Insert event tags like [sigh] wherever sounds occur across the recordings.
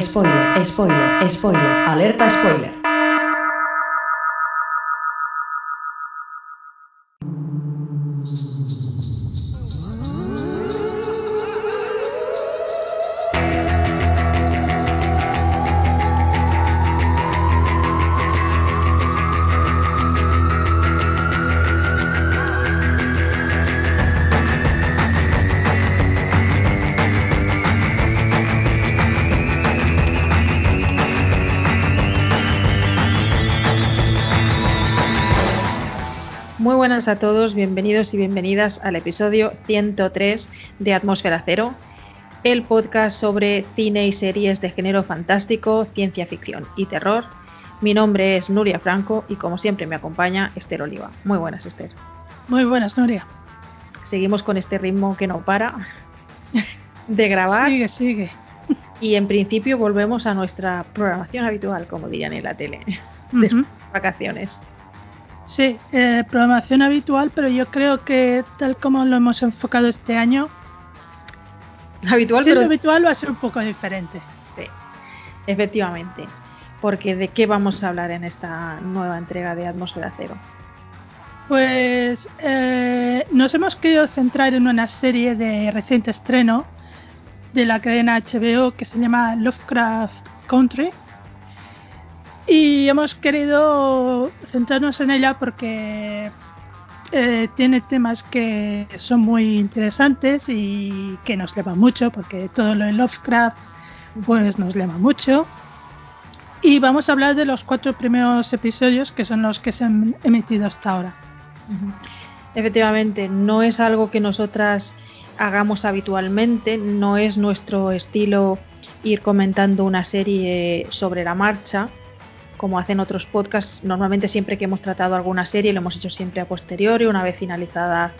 Spoiler, spoiler, spoiler, alerta spoiler. Buenas a todos, bienvenidos y bienvenidas al episodio 103 de Atmósfera Cero, el podcast sobre cine y series de género fantástico, ciencia ficción y terror. Mi nombre es Nuria Franco y como siempre me acompaña Esther Oliva. Muy buenas, Esther. Muy buenas, Nuria. Seguimos con este ritmo que no para [laughs] de grabar. Sigue, sigue. Y en principio volvemos a nuestra programación habitual, como dirían en la tele, [laughs] de Ujú. vacaciones. Sí, eh, programación habitual, pero yo creo que tal como lo hemos enfocado este año, Habitual, siendo pero habitual va a ser un poco diferente. Sí, efectivamente. Porque ¿de qué vamos a hablar en esta nueva entrega de Atmósfera Cero? Pues eh, nos hemos querido centrar en una serie de reciente estreno de la cadena HBO que se llama Lovecraft Country. Y hemos querido centrarnos en ella porque eh, tiene temas que son muy interesantes y que nos llama mucho, porque todo lo de Lovecraft pues nos llama mucho. Y vamos a hablar de los cuatro primeros episodios que son los que se han emitido hasta ahora. Efectivamente, no es algo que nosotras hagamos habitualmente, no es nuestro estilo ir comentando una serie sobre la marcha, como hacen otros podcasts. Normalmente siempre que hemos tratado alguna serie lo hemos hecho siempre a posteriori, una vez finalizada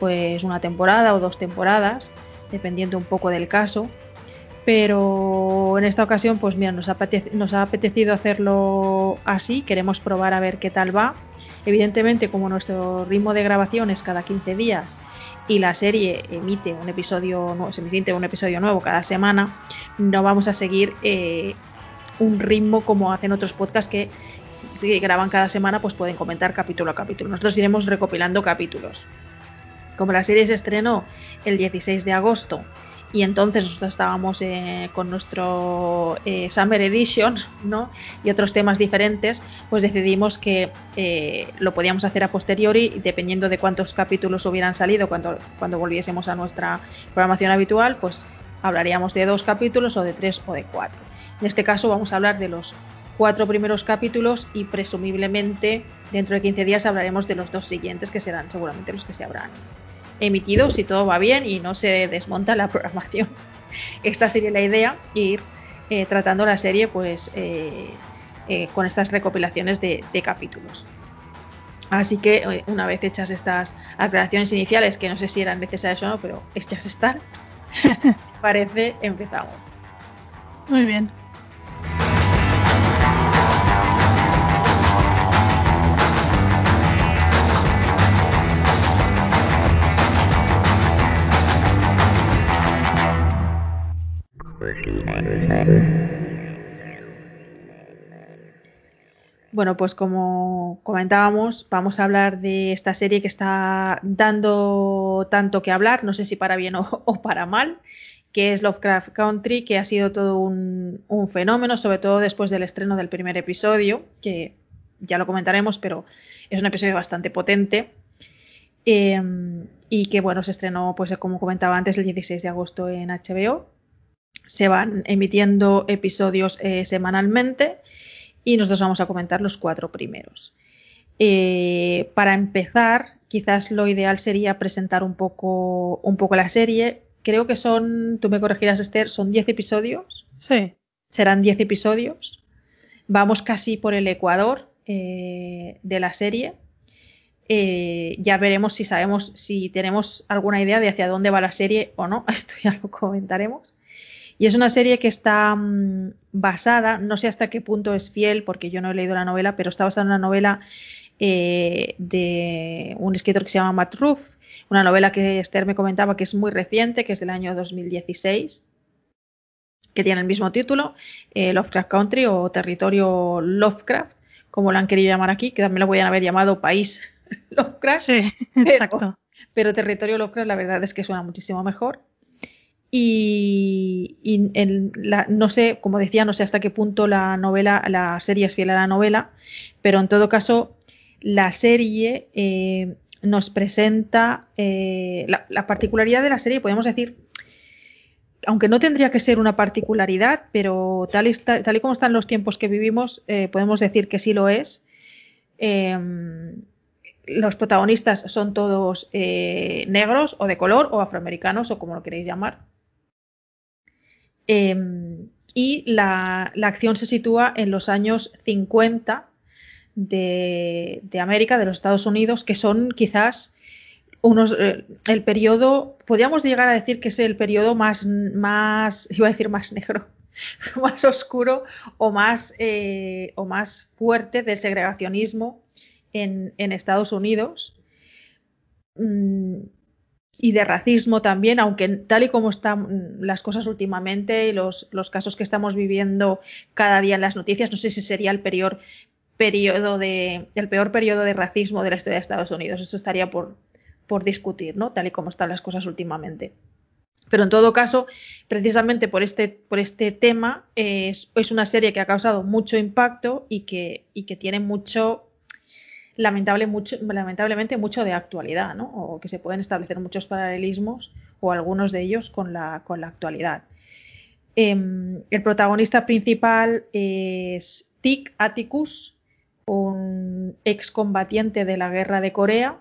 pues una temporada o dos temporadas, dependiendo un poco del caso. Pero en esta ocasión, pues mira, nos ha, apetecido hacerlo así, queremos probar a ver qué tal va. Evidentemente, como nuestro ritmo de grabación es cada 15 días y la serie emite un episodio, se emite un episodio nuevo cada semana, no vamos a seguir eh, un ritmo como hacen otros podcasts que graban cada semana, pues pueden comentar capítulo a capítulo. Nosotros iremos recopilando capítulos. Como la serie se estrenó el 16 de agosto y entonces nosotros estábamos eh, con nuestro eh, Summer Edition ¿no? y otros temas diferentes, pues decidimos que eh, lo podíamos hacer a posteriori, dependiendo de cuántos capítulos hubieran salido cuando, cuando volviésemos a nuestra programación habitual, pues hablaríamos de dos capítulos o de tres o de cuatro. En este caso vamos a hablar de los cuatro primeros capítulos y presumiblemente dentro de 15 días hablaremos de los dos siguientes que serán seguramente los que se habrán emitido si todo va bien y no se desmonta la programación. [laughs] Esta sería la idea, ir eh, tratando la serie pues eh, eh, con estas recopilaciones de, capítulos. Así que una vez hechas estas aclaraciones iniciales, que no sé si eran necesarias o no, pero hechas están, [laughs] parece empezamos. Muy bien. Bueno, pues como comentábamos, vamos a hablar de esta serie que está dando tanto que hablar, no sé si para bien [laughs] o, para mal, que es Lovecraft Country, que ha sido todo un, un fenómeno, sobre todo después del estreno del primer episodio, que ya lo comentaremos, pero es un episodio bastante potente. Eh, y que bueno, se estrenó, pues como comentaba antes, el 16 de agosto en HBO. Se van emitiendo episodios eh, semanalmente y nosotros vamos a comentar los cuatro primeros. Eh, para empezar, quizás lo ideal sería presentar un poco, un poco la serie. Creo que son, tú me corregirás Esther, son 10 episodios. Sí, Serán 10 episodios. Vamos casi por el ecuador eh, de la serie. Eh, ya veremos si sabemos, si tenemos alguna idea de hacia dónde va la serie o no. [laughs] Esto ya lo comentaremos. Y es una serie que está mmm, basada, no sé hasta qué punto es fiel, porque yo no he leído la novela, pero está basada en una novela eh, de un escritor que se llama Matt Ruff, una novela que Esther me comentaba que es muy reciente, que es del año 2016. que tiene el mismo título, eh, Lovecraft Country o Territorio Lovecraft, como lo han querido llamar aquí, que también lo podían haber llamado País [laughs] Lovecraft. Sí, exacto. Pero Territorio Lovecraft la verdad es que suena muchísimo mejor. Y, no sé, como decía, no sé hasta qué punto la novela, la serie es fiel a la novela, pero en todo caso, la serie eh, nos presenta eh, la, particularidad de la serie, podemos decir, aunque no tendría que ser una particularidad, pero tal y, como están los tiempos que vivimos, eh, podemos decir que sí lo es. Em, los protagonistas son todos negros o de color o afroamericanos o como lo queréis llamar. Em, y la, acción se sitúa en los años 50 de, América, de los Estados Unidos, que son quizás unos, eh, el periodo, podríamos llegar a decir que es el periodo más, más iba a decir más negro, [laughs] más oscuro o más, eh, o más fuerte del segregacionismo en, Estados Unidos. Mm, y de racismo también, aunque tal y como están las cosas últimamente y los, casos que estamos viviendo cada día en las noticias, no sé si sería el peor periodo de, el peor periodo de racismo de la historia de Estados Unidos. Eso estaría por, por discutir, ¿no? Tal y como están las cosas últimamente. Pero en todo caso, precisamente por este, por este tema, es, es una serie que ha causado mucho impacto y que, y que tiene mucho lamentablemente mucho de actualidad, ¿no? o que se pueden establecer muchos paralelismos o algunos de ellos con la, con la actualidad. Em, el protagonista principal es Tic Atticus, un excombatiente de la guerra de Corea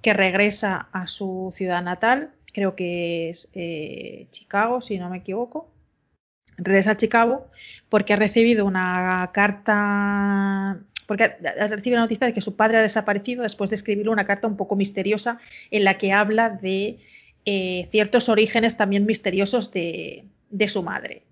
que regresa a su ciudad natal, creo que es eh, Chicago, si no me equivoco. Regresa a Chicago porque ha recibido una carta porque recibe la noticia de que su padre ha desaparecido después de escribirle una carta un poco misteriosa en la que habla de eh, ciertos orígenes también misteriosos de, su madre.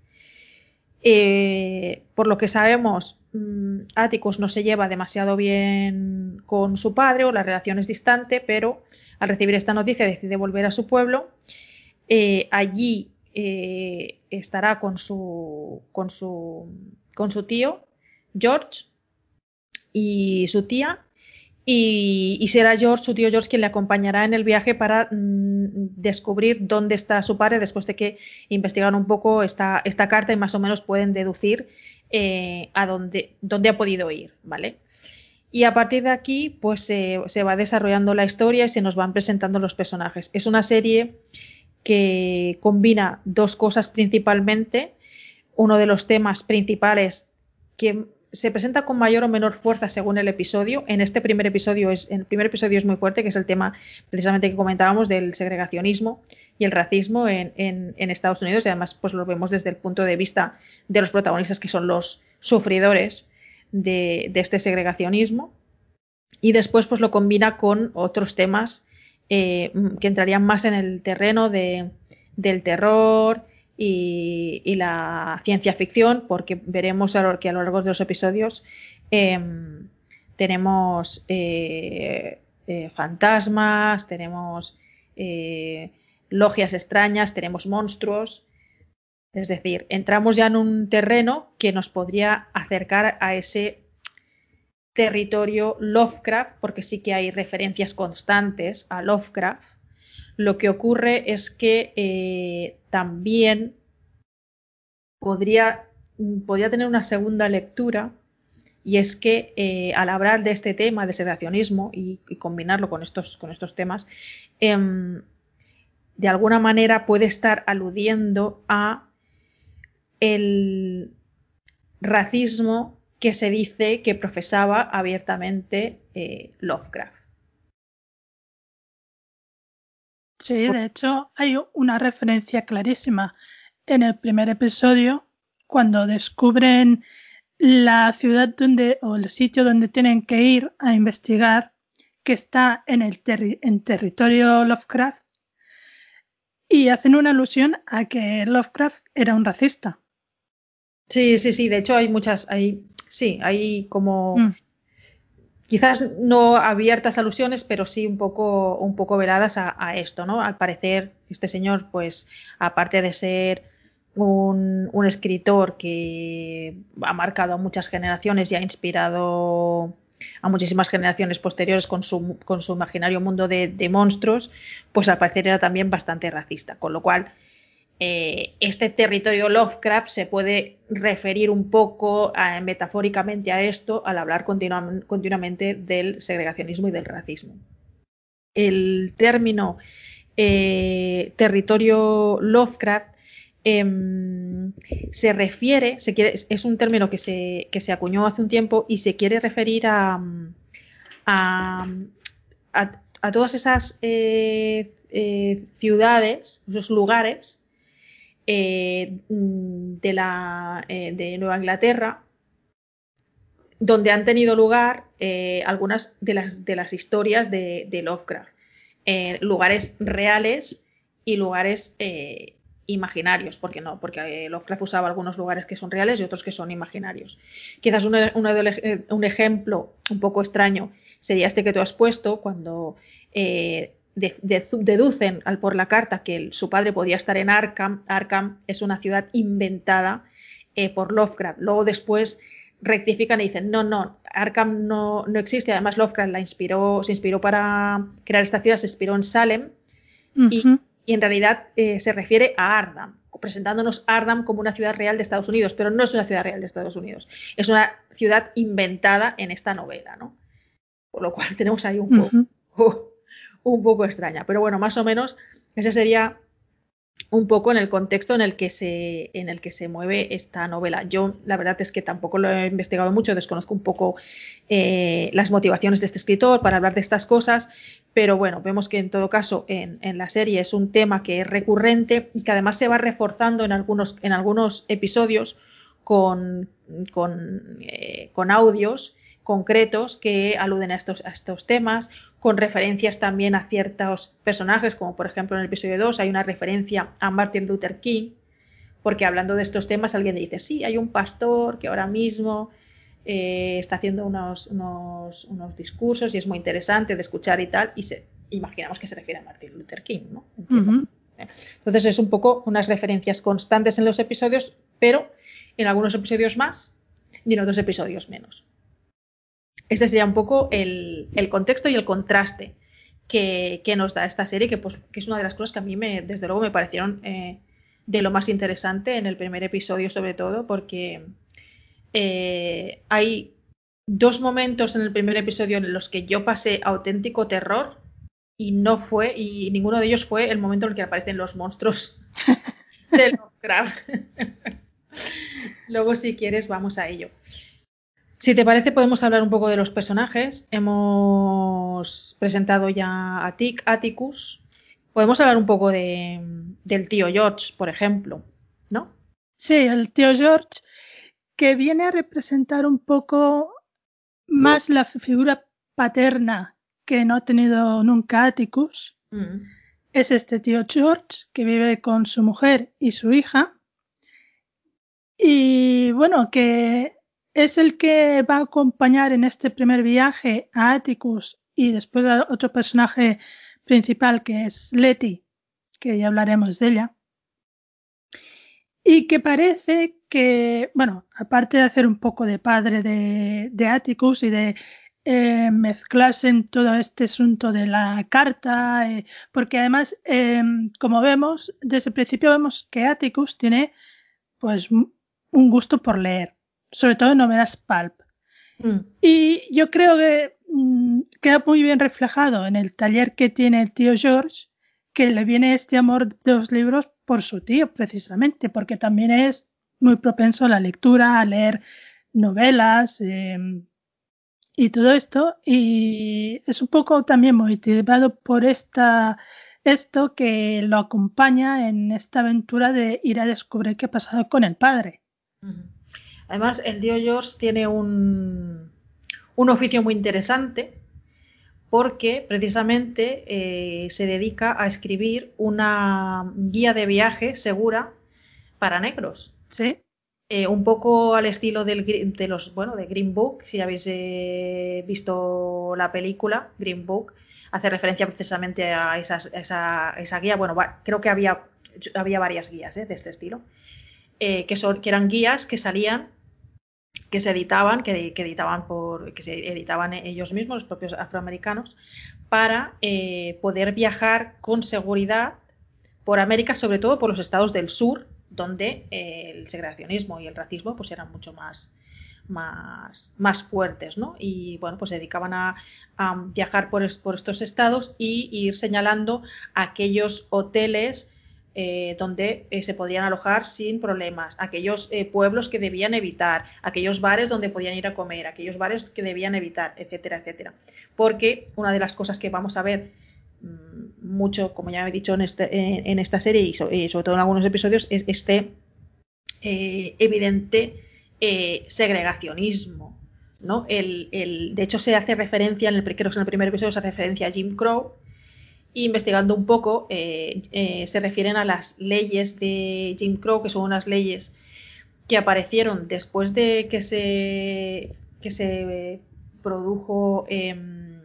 Eh, por lo que sabemos, mm, Atticus no se lleva demasiado bien con su padre o la relación es distante, pero al recibir esta noticia decide volver a su pueblo. Eh, allí estará con su, tío, George, y su tía. Y, será George, su tío George, quien le acompañará en el viaje para mm, descubrir dónde está su padre después de que investigan un poco esta, esta carta y más o menos pueden deducir eh, a dónde, dónde, ha podido ir, ¿vale? Y a partir de aquí, pues se va desarrollando la historia y se nos van presentando los personajes. Es una serie que combina dos cosas principalmente. Uno de los temas principales que se presenta con mayor o menor fuerza según el episodio. En este primer episodio es, el primer episodio es muy fuerte, que es el tema precisamente que comentábamos del segregacionismo y el racismo en, Estados Unidos. Y además, pues lo vemos desde el punto de vista de los protagonistas que son los sufridores de, este segregacionismo. Y después, pues lo combina con otros temas eh, que entrarían más en el terreno de, del terror, y, la ciencia ficción, porque veremos que a lo largo de los episodios em, tenemos eh, eh, fantasmas, tenemos eh, logias extrañas, tenemos monstruos. Es decir, entramos ya en un terreno que nos podría acercar a ese territorio Lovecraft, porque sí que hay referencias constantes a Lovecraft. Lo que ocurre es que también podría, podría, tener una segunda lectura y es que eh, al hablar de este tema de sedacionismo y, combinarlo con estos, con estos temas, em, de alguna manera puede estar aludiendo a el racismo que se dice que profesaba abiertamente eh, Lovecraft. Sí, de hecho hay una referencia clarísima en el primer episodio cuando descubren la ciudad donde o el sitio donde tienen que ir a investigar que está en el en territorio Lovecraft y hacen una alusión a que Lovecraft era un racista. Sí, sí, sí. De hecho hay muchas, hay, sí, hay como mm quizás no abiertas alusiones, pero sí un poco, un poco veladas a, esto, ¿no? Al parecer, este señor, pues, aparte de ser un, escritor que ha marcado a muchas generaciones y ha inspirado a muchísimas generaciones posteriores con su, con su imaginario mundo de, de, monstruos, pues al parecer era también bastante racista, con lo cual eh, este territorio Lovecraft se puede referir un poco metafóricamente a esto al hablar continua, continuamente del segregacionismo y del racismo. El término eh, territorio Lovecraft eh, se refiere, es un término que se, acuñó hace un tiempo y se quiere referir a, todas esas eh, ciudades, esos lugares eh, de, la, eh, de Nueva Inglaterra donde han tenido lugar eh, algunas de las, de las historias de, de Lovecraft. lugares reales y lugares imaginarios, porque no, porque Lovecraft usaba algunos lugares que son reales y otros que son imaginarios. Quizás de, un ejemplo un poco extraño sería este que tú has puesto, cuando de, de, deducen al por la carta que el, su padre podía estar en Arkham. Arkham es una ciudad inventada eh, por Lovecraft. Luego después rectifican y dicen, no, no, Arkham no, no, existe. Además, Lovecraft la inspiró, se inspiró para crear esta ciudad, se inspiró en Salem uh -huh. y, y, en realidad eh, se refiere a Ardham, presentándonos Ardham como una ciudad real de Estados Unidos, pero no es una ciudad real de Estados Unidos, es una ciudad inventada en esta novela, ¿no? Por lo cual [laughs] tenemos ahí un. Uh [laughs] -huh un poco extraña. Pero bueno, más o menos ese sería un poco en el contexto en el que se, en el que se mueve esta novela. Yo la verdad es que tampoco lo he investigado mucho, desconozco un poco eh, las motivaciones de este escritor para hablar de estas cosas, pero bueno, vemos que en todo caso en, en, la serie es un tema que es recurrente y que además se va reforzando en algunos, en algunos episodios con, con, eh, con audios concretos que aluden a estos, a estos temas, con referencias también a ciertos personajes, como por ejemplo en el episodio 2 hay una referencia a Martin Luther King, porque hablando de estos temas alguien dice, sí, hay un pastor que ahora mismo eh, está haciendo unos, unos, unos, discursos y es muy interesante de escuchar y tal, y se, imaginamos que se refiere a Martin Luther King, ¿no? -huh. Entonces es un poco unas referencias constantes en los episodios, pero en algunos episodios más y en otros episodios menos. Este sería un poco el, el contexto y el contraste que, que, nos da esta serie, que, pues, que es una de las cosas que a mí, me, desde luego, me parecieron eh, de lo más interesante en el primer episodio, sobre todo, porque eh, hay dos momentos en el primer episodio en los que yo pasé auténtico terror y no fue, y ninguno de ellos fue el momento en el que aparecen los monstruos [laughs] de Lovecraft. [laughs] Luego, si quieres, vamos a ello. Si te parece, podemos hablar un poco de los personajes. Hemos presentado ya a Tic, Atticus. Podemos hablar un poco de, del tío George, por ejemplo, ¿no? Sí, el tío George, que viene a representar un poco más la figura paterna que no ha tenido nunca Atticus. Mm. Es este tío George, que vive con su mujer y su hija. Y bueno, que es el que va a acompañar en este primer viaje a Atticus y después a otro personaje principal que es Letty, que ya hablaremos de ella. Y que parece que, bueno, aparte de hacer un poco de padre de, de Atticus y de eh, mezclarse en todo este asunto de la carta, eh, porque además, eh, como vemos, desde el principio vemos que Atticus tiene pues un gusto por leer sobre todo en novelas pulp. Mm. Y yo creo que mm, queda muy bien reflejado en el taller que tiene el tío George, que le viene este amor de los libros por su tío, precisamente, porque también es muy propenso a la lectura, a leer novelas eh, y todo esto. Y es un poco también motivado por esta, esto que lo acompaña en esta aventura de ir a descubrir qué ha pasado con el padre. Mm -hmm. Además, el Dio George tiene un, un oficio muy interesante porque precisamente eh, se dedica a escribir una guía de viaje segura para negros. Sí. Eh, un poco al estilo del, de los, bueno, de Green Book, si habéis eh, visto la película Green Book, hace referencia precisamente a, esas, esa, esa, guía. Bueno, va, creo que había, había varias guías de este estilo. que, son, que eran guías que salían que se editaban, que, editaban por, que se editaban ellos mismos, los propios afroamericanos, para eh, poder viajar con seguridad por América, sobre todo por los estados del sur, donde eh, el segregacionismo y el racismo pues eran mucho más, más, más fuertes, ¿no? Y bueno, pues se dedicaban a, viajar por, por, estos estados y ir señalando aquellos hoteles eh, donde eh, se podían alojar sin problemas, aquellos eh, pueblos que debían evitar, aquellos bares donde podían ir a comer, aquellos bares que debían evitar, etcétera, etcétera. Porque una de las cosas que vamos a ver mm, mucho, como ya he dicho en, este, en esta serie y, sobre todo en algunos episodios, es este evidente segregacionismo. ¿no? El, de hecho, se hace referencia, en el, creo que en el primer episodio se hace referencia a Jim Crow, investigando un poco, eh, eh, se refieren a las leyes de Jim Crow, que son unas leyes que aparecieron después de que se, que se produjo em,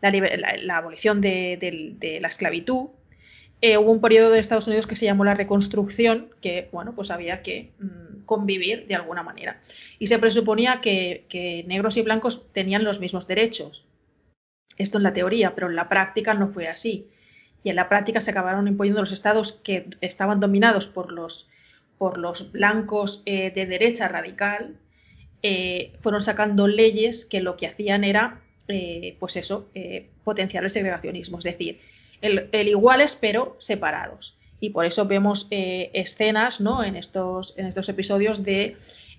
la, abolición de, la esclavitud. Eh, hubo un periodo de Estados Unidos que se llamó la reconstrucción, que bueno, pues había que mm, convivir de alguna manera. Y se presuponía que negros y blancos tenían los mismos derechos esto en la teoría, pero en la práctica no fue así. Y en la práctica se acabaron imponiendo los estados que estaban dominados por los, por los blancos eh, de derecha radical, eh, fueron sacando leyes que lo que hacían era, eh, pues eso, potenciar el segregacionismo, es decir, el, el, iguales pero separados. Y por eso vemos escenas ¿no? en, estos, en estos episodios de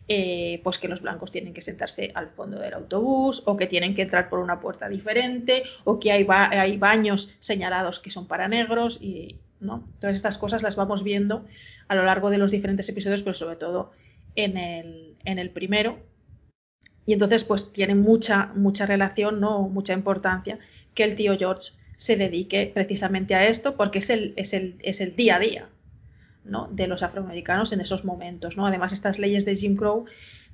eh, pues que los blancos tienen que sentarse al fondo del autobús o que tienen que entrar por una puerta diferente o que hay, baños señalados que son para negros y no todas estas cosas las vamos viendo a lo largo de los diferentes episodios pero sobre todo en el, en el primero. Y entonces pues tiene mucha mucha relación no mucha importancia que el tío George se dedique precisamente a esto porque es el, es el, es el día a día de los afroamericanos en esos momentos. ¿no? Además, estas leyes de Jim Crow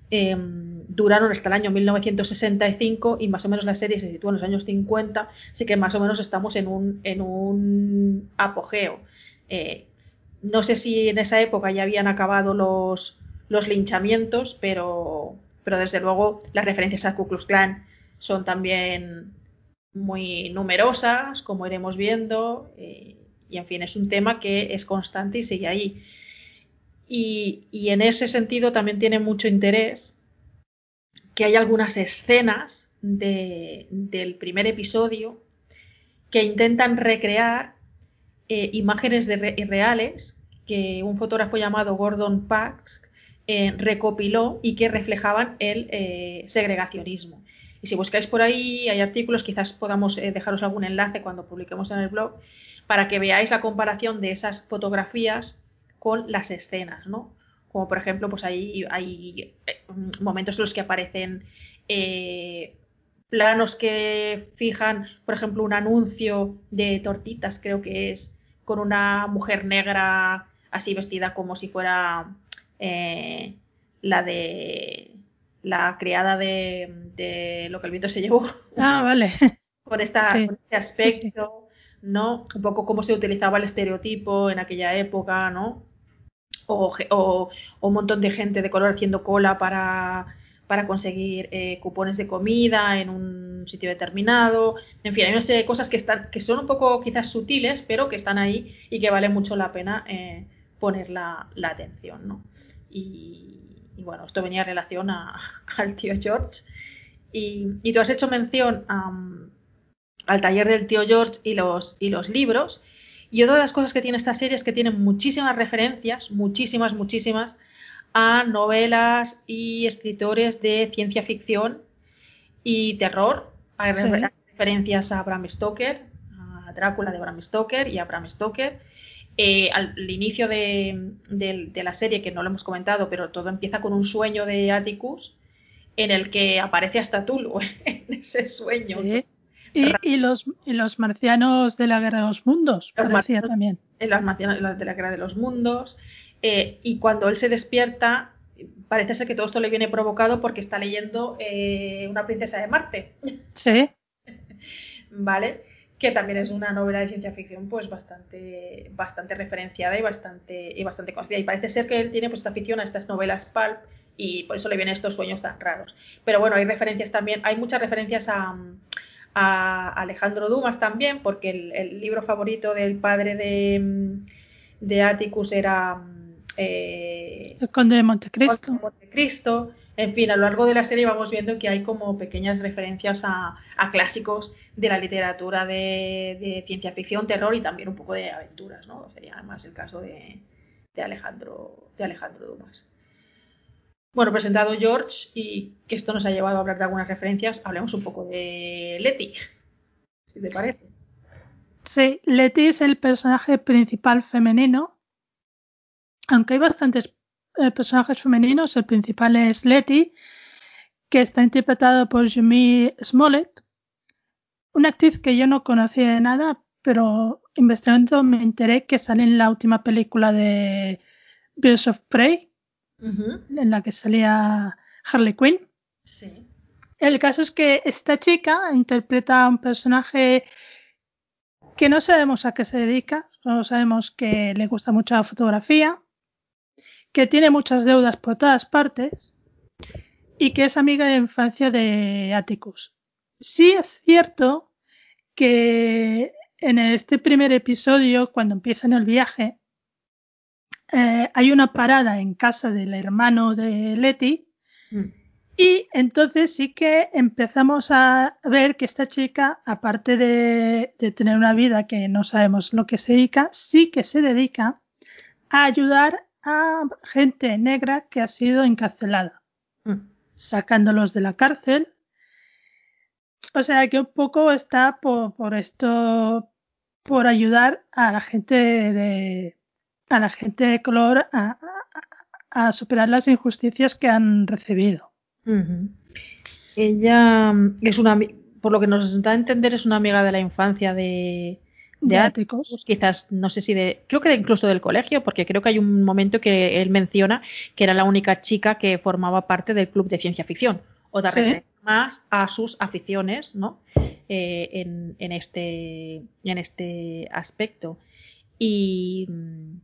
em, duraron hasta el año 1965 y más o menos la serie se sitúa en los años 50, así que más o menos estamos en un, en un apogeo. Eh, no sé si en esa época ya habían acabado los, linchamientos, pero, pero desde luego las referencias a Ku Klux Klan son también muy numerosas, como iremos viendo. Eh, y en fin, es un tema que es constante y sigue ahí. Y, en ese sentido también tiene mucho interés que hay algunas escenas del primer episodio que intentan recrear eh, imágenes de reales que un fotógrafo llamado Gordon Parks eh, recopiló y que reflejaban el eh, segregacionismo. Y si buscáis por ahí, hay artículos, quizás podamos dejaros algún enlace cuando publiquemos en el blog, para que veáis la comparación de esas fotografías con las escenas, ¿no? Como por ejemplo, pues hay, hay eh, momentos en los que aparecen eh, planos que fijan, por ejemplo, un anuncio de tortitas, creo que es, con una mujer negra así vestida como si fuera eh, la de la criada de, lo que el viento se llevó. Ah, vale. [laughs] con, esta, este aspecto. ¿No? Un poco cómo se utilizaba el estereotipo en aquella época, ¿no? O, un montón de gente de color haciendo cola para, para conseguir eh, cupones de comida en un sitio determinado. En fin, hay una serie de cosas que, están, que son un poco quizás sutiles, pero que están ahí y que vale mucho la pena eh, poner la, atención, ¿no? Y, bueno, esto venía en relación [laughs] al tío George. Y, y, tú has hecho mención a al taller del tío George y los, y los libros. Y otra de las cosas que tiene esta serie es que tiene muchísimas referencias, muchísimas, muchísimas, a novelas y escritores de ciencia ficción y terror. Hay referencias a Bram Stoker, a Drácula de Bram Stoker y a Bram Stoker. Eh, al, inicio de, la serie, que no lo hemos comentado, pero todo empieza con un sueño de Atticus en el que aparece hasta Tulu [laughs] en ese sueño. Y, los, los marcianos de la Guerra de los Mundos, los marcianos, también. Los marcianos de la Guerra de los Mundos. Eh, y cuando él se despierta, parece ser que todo esto le viene provocado porque está leyendo eh, Una princesa de Marte. Sí. [laughs] ¿Vale? que también es una novela de ciencia ficción pues bastante, bastante referenciada y bastante, y bastante conocida. Y parece ser que él tiene pues esta afición a estas novelas pulp y por eso le vienen estos sueños tan raros. Pero bueno, hay referencias también, hay muchas referencias a, a Alejandro Dumas también, porque el, libro favorito del padre de, de Atticus era eh, el Conde de Montecristo. Montecristo. En fin, a lo largo de la serie vamos viendo que hay como pequeñas referencias a, clásicos de la literatura de, ciencia ficción, terror y también un poco de aventuras, ¿no? Sería además el caso de, Alejandro, de Alejandro Dumas. Bueno, presentado George y que esto nos ha llevado a hablar de algunas referencias, hablemos un poco de Letty, si te parece. Sí, Letty es el personaje principal femenino, aunque hay bastantes eh, personajes femeninos, el principal es Letty, que está interpretado por Jimmy Smollett, una actriz que yo no conocía de nada, pero investigando me enteré que sale en la última película de Birds of Prey, en la que salía Harley Quinn. Sí. El caso es que esta chica interpreta a un personaje que no sabemos a qué se dedica, solo sabemos que le gusta mucho la fotografía, que tiene muchas deudas por todas partes y que es amiga de infancia de Atticus. Sí es cierto que en este primer episodio, cuando empiezan el viaje, eh, hay una parada en casa del hermano de Letty mm. y entonces sí que empezamos a ver que esta chica, aparte de, tener una vida que no sabemos lo que se dedica, sí que se dedica a ayudar a gente negra que ha sido encarcelada, mm. sacándolos de la cárcel. O sea que un poco está por, por esto, por ayudar a la gente de, a la gente de color a, superar las injusticias que han recibido. Ella mm, es una, por lo que nos da a entender, es una amiga de la infancia de, de, Áticos. Quizás, no sé si de, creo que incluso del colegio, porque creo que hay un momento que él menciona que era la única chica que formaba parte del club de ciencia ficción. O de más a sus aficiones, ¿no? Eh, en, en, este, en este aspecto. Y, mm,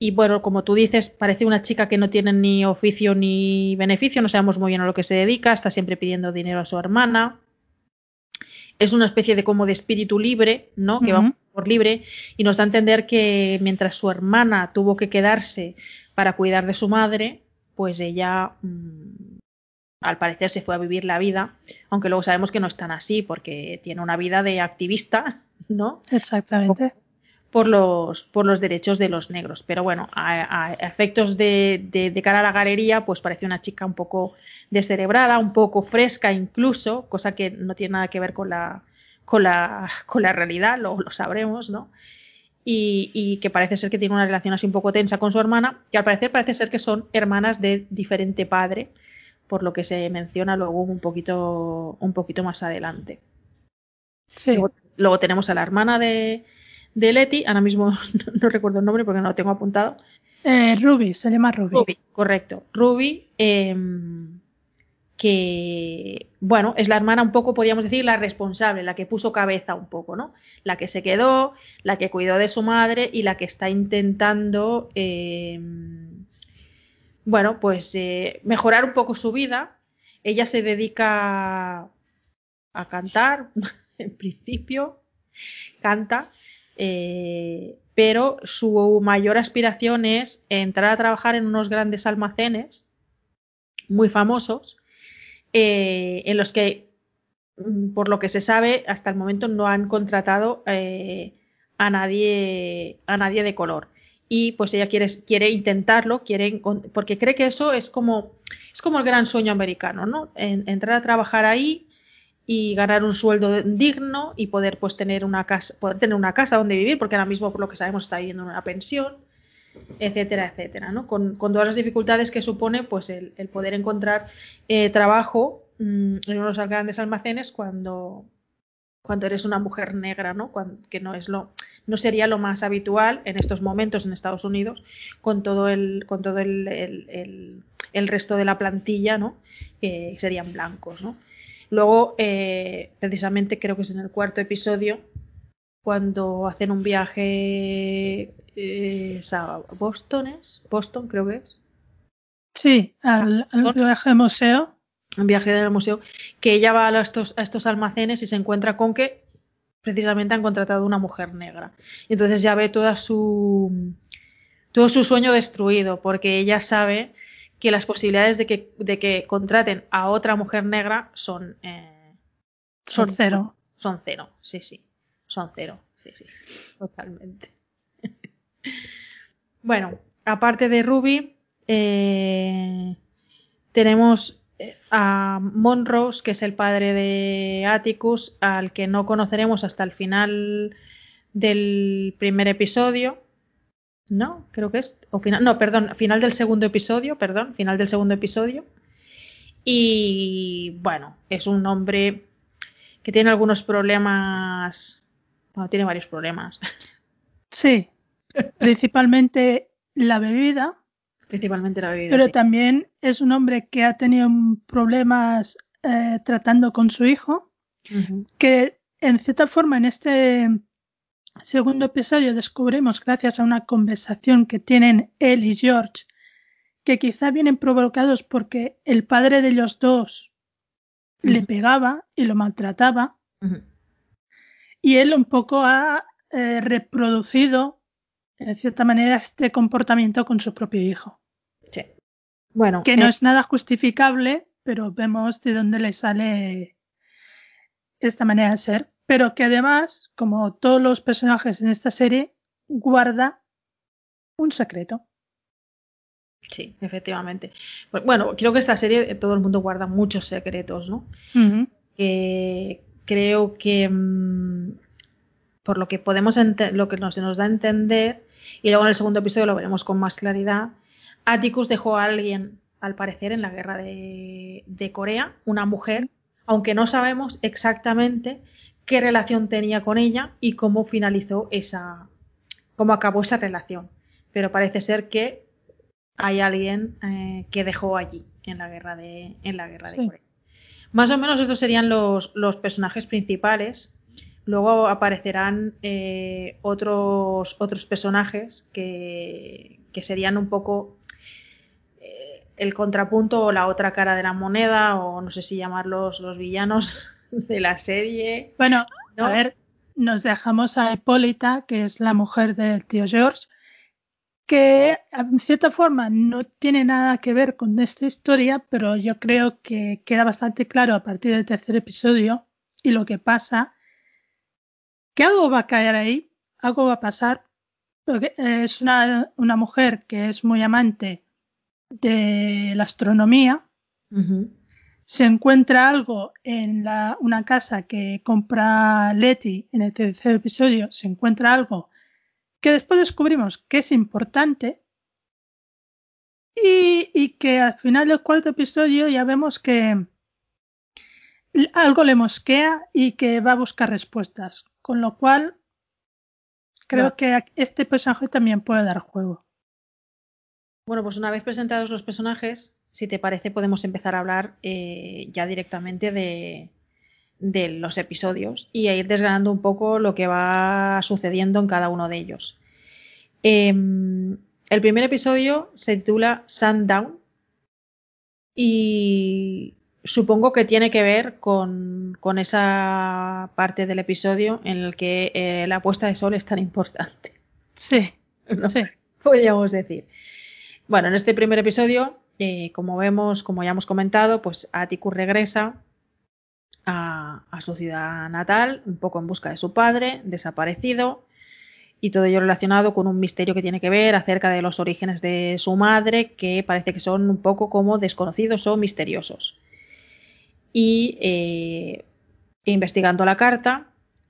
y bueno, como tú dices, parece una chica que no tiene ni oficio ni beneficio, no sabemos muy bien a lo que se dedica, está siempre pidiendo dinero a su hermana. Es una especie de como de espíritu libre, ¿no? Que va por libre y nos da a entender que mientras su hermana tuvo que quedarse para cuidar de su madre, pues ella mm, al parecer se fue a vivir la vida, aunque luego sabemos que no es tan así porque tiene una vida de activista, [laughs] ¿no? Exactamente por los, por los derechos de los negros. Pero bueno, a, efectos de, de, cara a la galería, pues parece una chica un poco descerebrada, un poco fresca incluso, cosa que no tiene nada que ver con la, con la, con la realidad, lo, lo sabremos, ¿no? Y, y, que parece ser que tiene una relación así un poco tensa con su hermana, y al parecer parece ser que son hermanas de diferente padre, por lo que se menciona luego un poquito, un poquito más adelante. luego tenemos a la hermana de, de Leti, ahora mismo [laughs] no, recuerdo el nombre porque no lo tengo apuntado. Eh, Ruby, se llama Ruby. Ruby, correcto. Ruby, em, que, bueno, es la hermana un poco, podríamos decir, la responsable, la que puso cabeza un poco, ¿no? La que se quedó, la que cuidó de su madre y la que está intentando, em, bueno, pues eh, mejorar un poco su vida. Ella se dedica a cantar, [laughs] en principio, canta, eh, pero su mayor aspiración es entrar a trabajar en unos grandes almacenes muy famosos, eh, en los que, mm, por lo que se sabe, hasta el momento no han contratado eh, a, nadie, a nadie de color. Y pues ella quiere, quiere intentarlo, quiere, porque cree que eso es como, es como el gran sueño americano, ¿no? entrar a trabajar ahí y ganar un sueldo digno y poder pues tener una casa, poder tener una casa donde vivir, porque ahora mismo por lo que sabemos está viviendo en una pensión, etcétera, etcétera, ¿no? Con, todas las dificultades que supone pues el, poder encontrar eh, trabajo mm, en unos grandes almacenes cuando, cuando eres una mujer negra, ¿no? que no es lo no sería lo más habitual en estos momentos en Estados Unidos con todo el con todo el, el, resto de la plantilla, ¿no? Que serían blancos, ¿no? Luego, eh, precisamente creo que es en el cuarto episodio, cuando hacen un viaje eh, a Boston, ¿es? Boston creo que es. Sí, al, al viaje al museo. Un viaje del museo, que ella va a estos, a estos almacenes y se encuentra con que precisamente han contratado una mujer negra. Y entonces ya ve toda su todo su sueño destruido, porque ella sabe que las posibilidades de que, de que contraten a otra mujer negra son, eh, son cero. Son cero, sí, sí. Son cero, sí, sí. Totalmente. [laughs] bueno, aparte de Ruby, eh, tenemos eh, a Monrose, que es el padre de Atticus, al que no conoceremos hasta el final del primer episodio. No, creo que es. O final, no, perdón, final del segundo episodio, perdón, final del segundo episodio. Y bueno, es un hombre que tiene algunos problemas. Bueno, tiene varios problemas. [laughs] Sí, principalmente la bebida. Principalmente la bebida. Pero sí. también es un hombre que ha tenido problemas eh, tratando con su hijo, Uh -huh. que en cierta forma en este segundo episodio descubrimos, gracias a una conversación que tienen él y George, que quizá vienen provocados porque el padre de los dos uh -huh. le pegaba y lo maltrataba, Uh -huh. y él un poco ha eh, reproducido, en cierta manera, este comportamiento con su propio hijo. Sí. Bueno, que no eh, es nada justificable, pero vemos de dónde le sale esta manera de ser, pero que además, como todos los personajes en esta serie, guarda un secreto. Sí, efectivamente. Bueno, creo que esta serie todo el mundo guarda muchos secretos, ¿no? Uh -huh. Eh, creo que mmm, por lo que podemos lo que nos, se nos da a entender y luego en el segundo episodio lo veremos con más claridad, Atticus dejó a alguien, al parecer, en la guerra de, de Corea, una mujer, aunque no sabemos exactamente qué relación tenía con ella y cómo finalizó esa, cómo acabó esa relación. Pero parece ser que hay alguien eh, que dejó allí en la guerra de, en la guerra Sí. de Corea. Más o menos estos serían los, los personajes principales. Luego aparecerán eh, otros, otros personajes que, que serían un poco eh, el contrapunto o la otra cara de la moneda, o no sé si llamarlos los villanos [laughs] de la serie. Bueno, ¿no? a ver, nos dejamos a Hipólita, que es la mujer del tío George, que en cierta forma no tiene nada que ver con esta historia, pero yo creo que queda bastante claro a partir del tercer episodio y lo que pasa, que algo va a caer ahí, algo va a pasar. porque Es una, una mujer que es muy amante de la astronomía, Uh -huh. Se encuentra algo en la, una casa que compra Letty en el tercer episodio, se encuentra algo que después descubrimos que es importante y, y, que al final del cuarto episodio ya vemos que algo le mosquea y que va a buscar respuestas, con lo cual creo bueno. que este personaje también puede dar juego. Bueno, pues una vez presentados los personajes, si te parece, podemos empezar a hablar eh, ya directamente de, de, los episodios y a ir desgranando un poco lo que va sucediendo en cada uno de ellos. Eh, el primer episodio se titula Sundown y supongo que tiene que ver con, con esa parte del episodio en el que eh, la puesta de sol es tan importante. Sí, [laughs] ¿no? sí. Podríamos decir. Bueno, en este primer episodio eh, como vemos, como ya hemos comentado, pues Atticus regresa a, su ciudad natal, un poco en busca de su padre, desaparecido, y todo ello relacionado con un misterio que tiene que ver acerca de los orígenes de su madre, que parece que son un poco como desconocidos o misteriosos. Y eh, investigando la carta,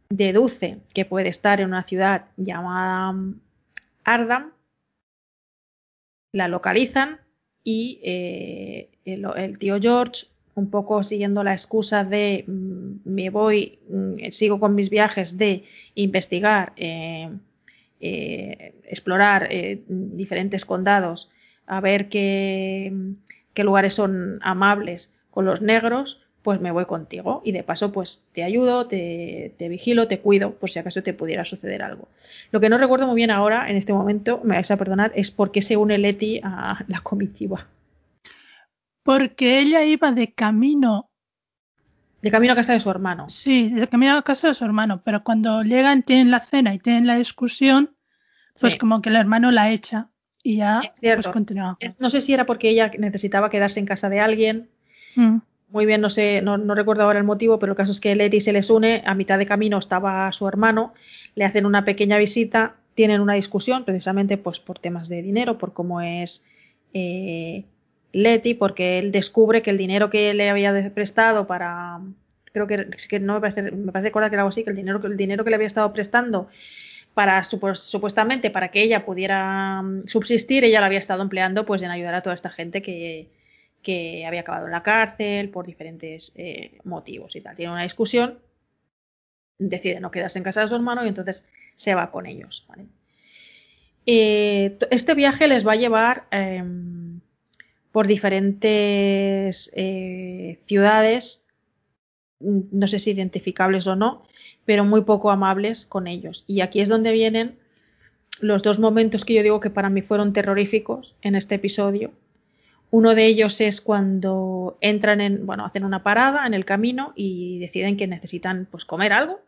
deduce que puede estar en una ciudad llamada Ardam, la localizan y eh, el, el, tío George, un poco siguiendo la excusa de mm, me voy, mm, sigo con mis viajes de investigar, eh, eh, explorar diferentes condados, a ver qué, qué, lugares son amables con los negros, pues me voy contigo y de paso pues te ayudo, te, te, vigilo, te cuido por si acaso te pudiera suceder algo. Lo que no recuerdo muy bien ahora, en este momento, me vais a perdonar, es por qué se une Leti a [laughs] la comitiva. Porque ella iba de camino. De camino a casa de su hermano. Sí, de camino a casa de su hermano, pero cuando llegan, tienen la cena y tienen la discusión, pues sí. como que el hermano la echa y ya pues continúa. No sé si era porque ella necesitaba quedarse en casa de alguien. Mm muy bien, no sé, no, no, recuerdo ahora el motivo, pero el caso es que Leti se les une, a mitad de camino estaba su hermano, le hacen una pequeña visita, tienen una discusión precisamente pues por temas de dinero, por cómo es eh, Leti, porque él descubre que el dinero que le había prestado para, creo que, que no me parece, me parece que era algo así, que el dinero, el dinero que le había estado prestando para supuestamente para que ella pudiera mm, subsistir, ella lo había estado empleando pues en ayudar a toda esta gente que que había acabado en la cárcel por diferentes eh, motivos y tal. Tiene una discusión, decide no quedarse en casa de su hermano y entonces se va con ellos. Eh, este viaje les va a llevar eh, por diferentes eh, ciudades, no sé si identificables o no, pero muy poco amables con ellos. Y aquí es donde vienen los dos momentos que yo digo que para mí fueron terroríficos en este episodio uno de ellos es cuando entran en, bueno, hacen una parada en el camino y deciden que necesitan pues comer algo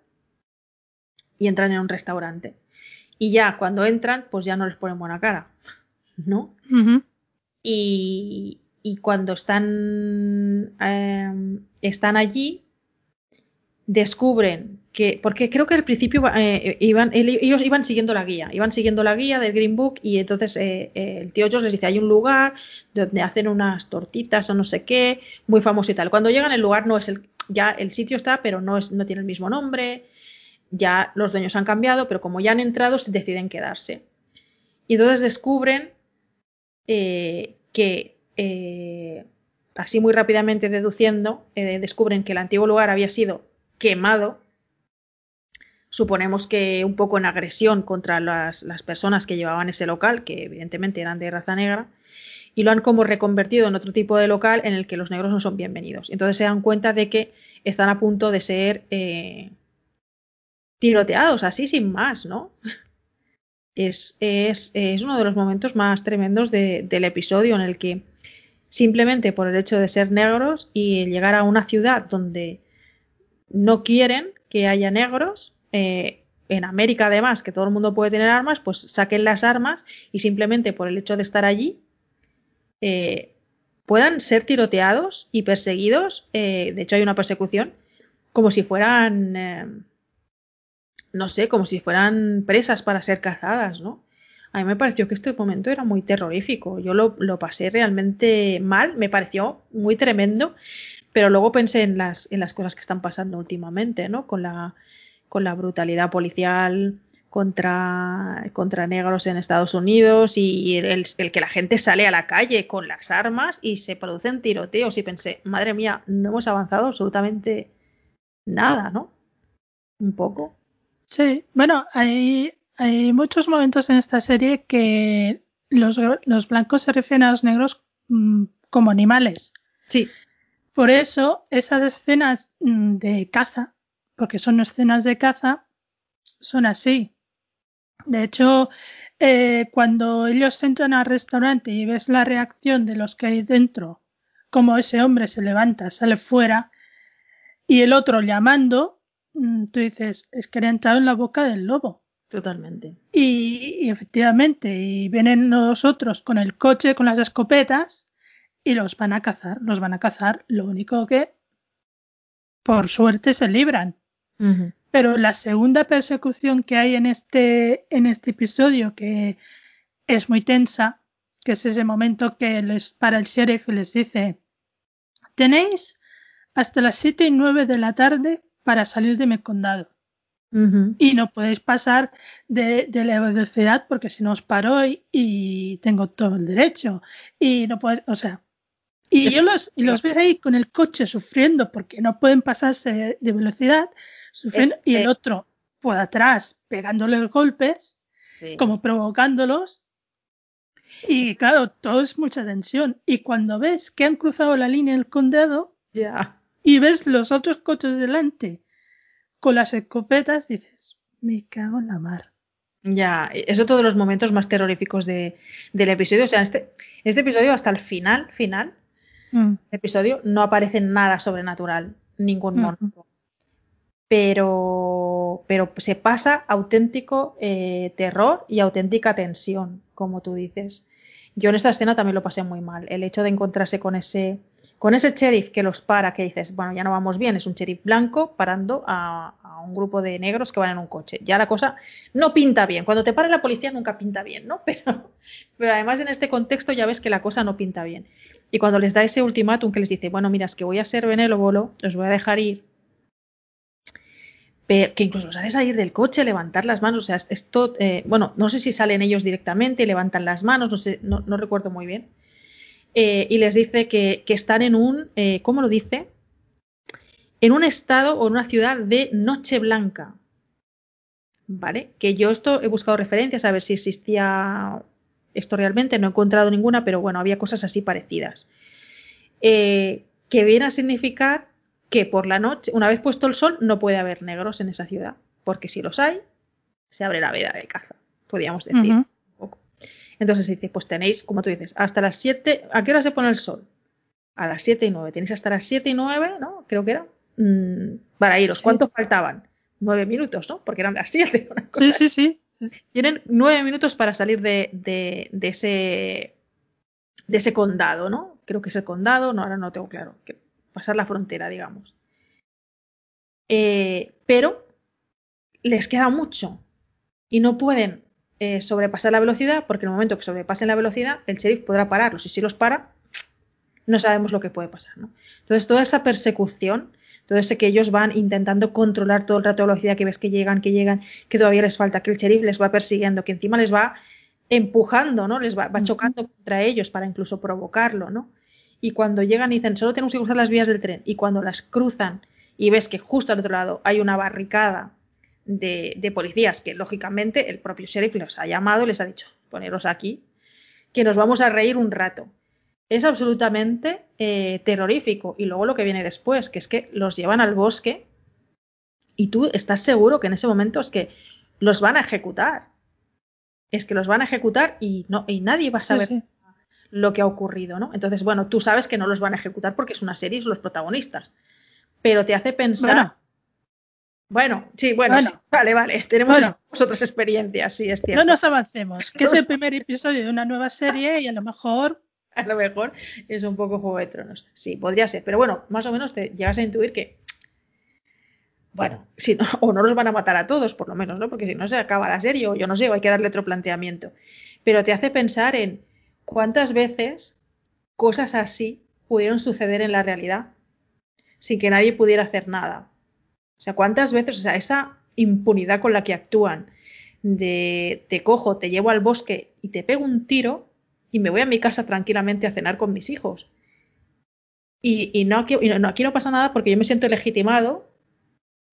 y entran en un restaurante. Y ya cuando entran, pues ya no les ponen buena cara, ¿no? Uh -huh. y, y, cuando están, eh, están allí, descubren que, porque creo que al principio eh, iban, ellos iban siguiendo la guía, iban siguiendo la guía del Green Book y entonces eh, eh, el tío George les dice, hay un lugar donde hacen unas tortitas o no sé qué, muy famoso y tal. Cuando llegan el lugar no es el, ya el sitio está, pero no, es, no tiene el mismo nombre, ya los dueños han cambiado, pero como ya han entrado, deciden quedarse. Y entonces descubren que, así muy rápidamente deduciendo, descubren que el antiguo lugar había sido quemado, suponemos que un poco en agresión contra las, las, personas que llevaban ese local, que evidentemente eran de raza negra, y lo han como reconvertido en otro tipo de local en el que los negros no son bienvenidos. Entonces se dan cuenta de que están a punto de ser eh, tiroteados, así sin más, ¿no? [laughs] Es, es, es, uno de los momentos más tremendos de, del episodio en el que simplemente por el hecho de ser negros y llegar a una ciudad donde no quieren que haya negros. Eh, en América, además, que todo el mundo puede tener armas, pues saquen las armas y simplemente por el hecho de estar allí eh, puedan ser tiroteados y perseguidos. Eh, de hecho, hay una persecución como si fueran, eh, no sé, como si fueran presas para ser cazadas, ¿no? A mí me pareció que este momento era muy terrorífico. Yo lo, lo pasé realmente mal, me pareció muy tremendo pero luego pensé en las, en las cosas que están pasando últimamente, ¿no? Con la, con la brutalidad policial contra, contra negros en Estados Unidos y el, el, que la gente sale a la calle con las armas y se producen tiroteos y pensé, madre mía, no hemos avanzado absolutamente nada, ¿no? Un poco. Sí, bueno, hay, hay muchos momentos en esta serie que los, los blancos se refieren a los negros mmm, como animales. Sí. Por eso, esas escenas mm, de caza, porque son escenas de caza, son así. De hecho, eh, cuando ellos entran al restaurante y ves la reacción de los que hay dentro, como ese hombre se levanta, sale fuera, y el otro llamando, mm, tú dices, es que le ha entrado en la boca del lobo. Totalmente. Y, y efectivamente, y vienen los otros con el coche, con las escopetas, y los van a cazar, los van a cazar, lo único que por suerte se libran. Uh -huh. Pero la segunda persecución que hay en este, en este episodio, que es muy tensa, que es ese momento que les para el sheriff y les dice, tenéis hasta las siete y nueve de la tarde para salir de mi condado. Uh -huh. Y no podéis pasar de, de, la velocidad porque si no os paro y, y, tengo todo el derecho. Y no podéis, o sea, y yo los, y los ves ahí con el coche sufriendo porque no pueden pasarse de velocidad, sufriendo, este... y el otro por atrás pegándole golpes, sí. como provocándolos. Y claro, todo es mucha tensión. Y cuando ves que han cruzado la línea del condado, ya. y ves los otros coches delante con las escopetas, dices, me cago en la mar. Ya, es otro de los momentos más terroríficos de, del episodio. O sea, este, este episodio hasta el final, final, Mm. el episodio no aparece nada sobrenatural, ningún monstruo. Pero, pero se pasa auténtico eh, terror y auténtica tensión, como tú dices. Yo en esta escena también lo pasé muy mal. El hecho de encontrarse con ese, con ese sheriff que los para, que dices, bueno, ya no vamos bien, es un sheriff blanco parando a, un grupo de negros que van en un coche. Ya la cosa no pinta bien. Cuando te para la policía nunca pinta bien, ¿no? [laughs] Pero, pero además en este contexto ya ves que la cosa no pinta bien. Y cuando les da ese ultimátum que les dice, bueno, mira, es que voy a ser benévolo, os voy a dejar ir, que incluso los hace salir del coche, levantar las manos, o sea, esto, eh, bueno, no sé si salen ellos directamente, levantan las manos, no sé, no, recuerdo muy bien, eh, y les dice que, que están en un, eh, ¿cómo lo dice? En un estado o en una ciudad de noche blanca, ¿vale? Que yo esto he buscado referencias a ver si existía esto realmente, no he encontrado ninguna, pero bueno, había cosas así parecidas. Que viene a significar que por la noche, una vez puesto el sol, no puede haber negros en esa ciudad, porque si los hay, se abre la veda de caza, podríamos decir. Ujú. un poco. Entonces dice, pues tenéis, como tú dices, hasta las 7, ¿a qué hora se pone el sol? A las 7 y 9, tenéis hasta las 7 y 9, ¿no? Creo que era, mm, para iros. Sí. ¿Cuántos faltaban? 9 minutos, ¿no? Porque eran las 7. [laughs] una cosa Sí, sí, sí. tienen nueve minutos para salir de, de, de ese de ese condado, ¿no? Creo que es el condado, no, ahora no tengo claro. Que pasar la frontera, digamos. Eh, pero les queda mucho y no pueden eh, sobrepasar la velocidad porque en el momento que sobrepasen la velocidad el sheriff podrá pararlos y si los para no sabemos lo que puede pasar, ¿no? Entonces toda esa persecución, todo ese que ellos van intentando controlar todo el rato la velocidad que ves que llegan, que llegan, que todavía les falta, que el sheriff les va persiguiendo, que encima les va empujando, ¿no? Les va, va chocando contra ellos para incluso provocarlo, ¿no? Y cuando llegan y dicen, solo tenemos que cruzar las vías del tren, y cuando las cruzan y ves que justo al otro lado hay una barricada de, de policías que lógicamente el propio sheriff los ha llamado, les ha dicho, poneros aquí, que nos vamos a reír un rato. Es absolutamente eh, terrorífico. Y luego lo que viene después, que es que los llevan al bosque y tú estás seguro que en ese momento es que los van a ejecutar. Es que los van a ejecutar y, no, y nadie va a saber Sí, sí. Lo que ha ocurrido, ¿no? Entonces, bueno, tú sabes que no los van a ejecutar porque es una serie y son los protagonistas. Pero te hace pensar. Bueno. Bueno, sí, bueno, Bueno. sí, vale, vale. Tenemos Bueno. otras experiencias, sí, es cierto. No nos avancemos, que es el primer episodio de una nueva serie y a lo mejor [laughs] a lo mejor es un poco Juego de Tronos. Sí, podría ser. Pero bueno, más o menos te llegas a intuir que. Bueno, si no, o no los van a matar a todos, por lo menos, ¿no? Porque si no se acaba la serie, o yo no sé, o hay que darle otro planteamiento. Pero te hace pensar en cuántas veces cosas así pudieron suceder en la realidad sin que nadie pudiera hacer nada. O sea, cuántas veces, o sea, esa impunidad con la que actúan de te cojo, te llevo al bosque y te pego un tiro y me voy a mi casa tranquilamente a cenar con mis hijos. Y, no- aquí no pasa nada porque yo me siento legitimado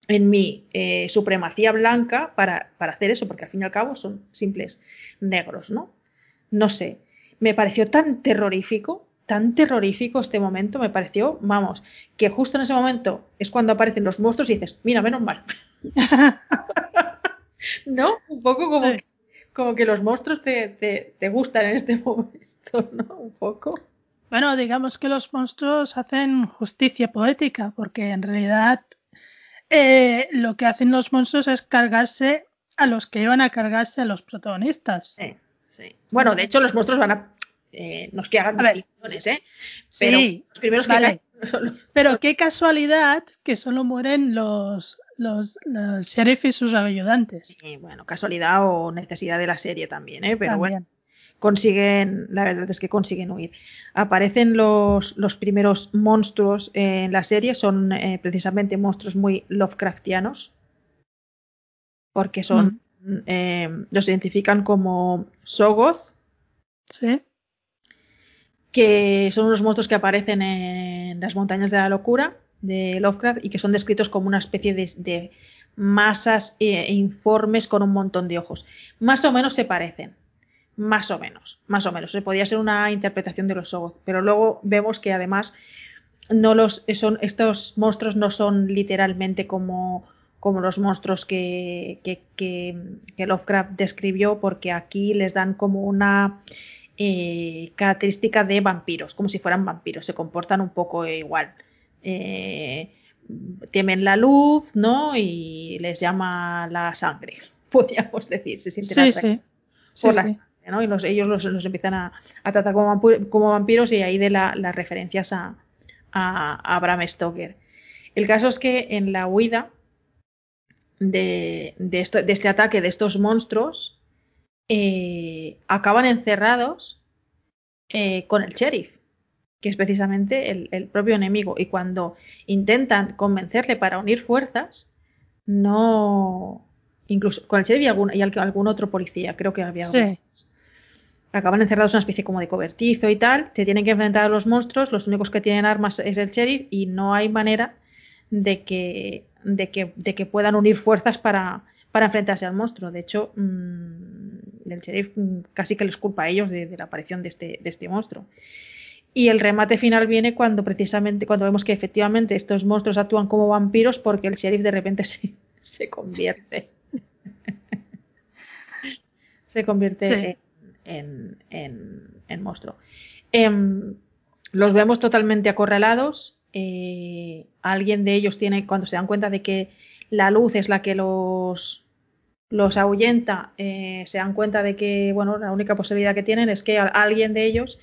en mi eh, supremacía blanca para, para hacer eso, porque al fin y al cabo son simples negros, ¿no? No sé, me pareció tan terrorífico, tan terrorífico este momento, me pareció, vamos, que justo en ese momento es cuando aparecen los monstruos y dices, mira, menos mal. [laughs] ¿No? Un poco como, Sí. como que los monstruos te, te, te gustan en este [laughs] momento, ¿no? Un poco. Bueno, digamos que los monstruos hacen justicia poética, porque en realidad eh, lo que hacen los monstruos es cargarse a los que iban a cargarse a los protagonistas. Sí, sí. Bueno, de hecho, los monstruos van a. Eh, no es que hagan distinciones, ¿eh? Pero Sí, los primeros que vale. caen son los- Pero qué casualidad que solo mueren los, los, los sheriff y sus ayudantes. Sí, bueno, casualidad o necesidad de la serie también, ¿eh? Pero bueno, consiguen, la verdad es que consiguen huir. Aparecen los, los primeros monstruos en la serie, son eh, precisamente monstruos muy Lovecraftianos, porque son, eh, los identifican como Sogoth, que son unos monstruos que aparecen en las montañas de la locura de Lovecraft y que son descritos como una especie de, masas e informes con un montón de ojos. Más o menos se parecen. Más o menos, más o menos. Se podía ser una interpretación de los ojos, pero luego vemos que además no los son estos monstruos no son literalmente como como los monstruos que, que, que, Lovecraft describió, porque aquí les dan como una eh, característica de vampiros, como si fueran vampiros, se comportan un poco igual. Eh, temen la luz, ¿no? Y les llama la sangre, [laughs] podríamos decir, se sienten sí, por la sangre, ¿no? Y los, ellos los, empiezan a, tratar como, como, vampiros y ahí de la, las referencias a, a, Bram Stoker. El caso es que en la huida de, de, esto, de este ataque de estos monstruos eh, acaban encerrados eh, con el sheriff que es precisamente el, propio enemigo. Y cuando intentan convencerle para unir fuerzas, no. Incluso con el sheriff y algún, y algún otro policía, creo que había. Acaban encerrados en una especie como de cobertizo y tal. Se tienen que enfrentar a los monstruos. Los únicos que tienen armas es el sheriff y no hay manera de que, de que, de que puedan unir fuerzas para, para enfrentarse al monstruo. De hecho, mm, el sheriff casi que les culpa a ellos de, de la aparición de este, de este monstruo. Y el remate final viene cuando precisamente, cuando vemos que efectivamente estos monstruos actúan como vampiros porque el sheriff de repente [laughs] se, convierte. [laughs] se convierte en, monstruo. Em, los vemos totalmente acorralados. Eh, alguien de ellos tiene, cuando se dan cuenta de que la luz es la que los, los ahuyenta, eh, se dan cuenta de que, bueno, la única posibilidad que tienen es que alguien de ellos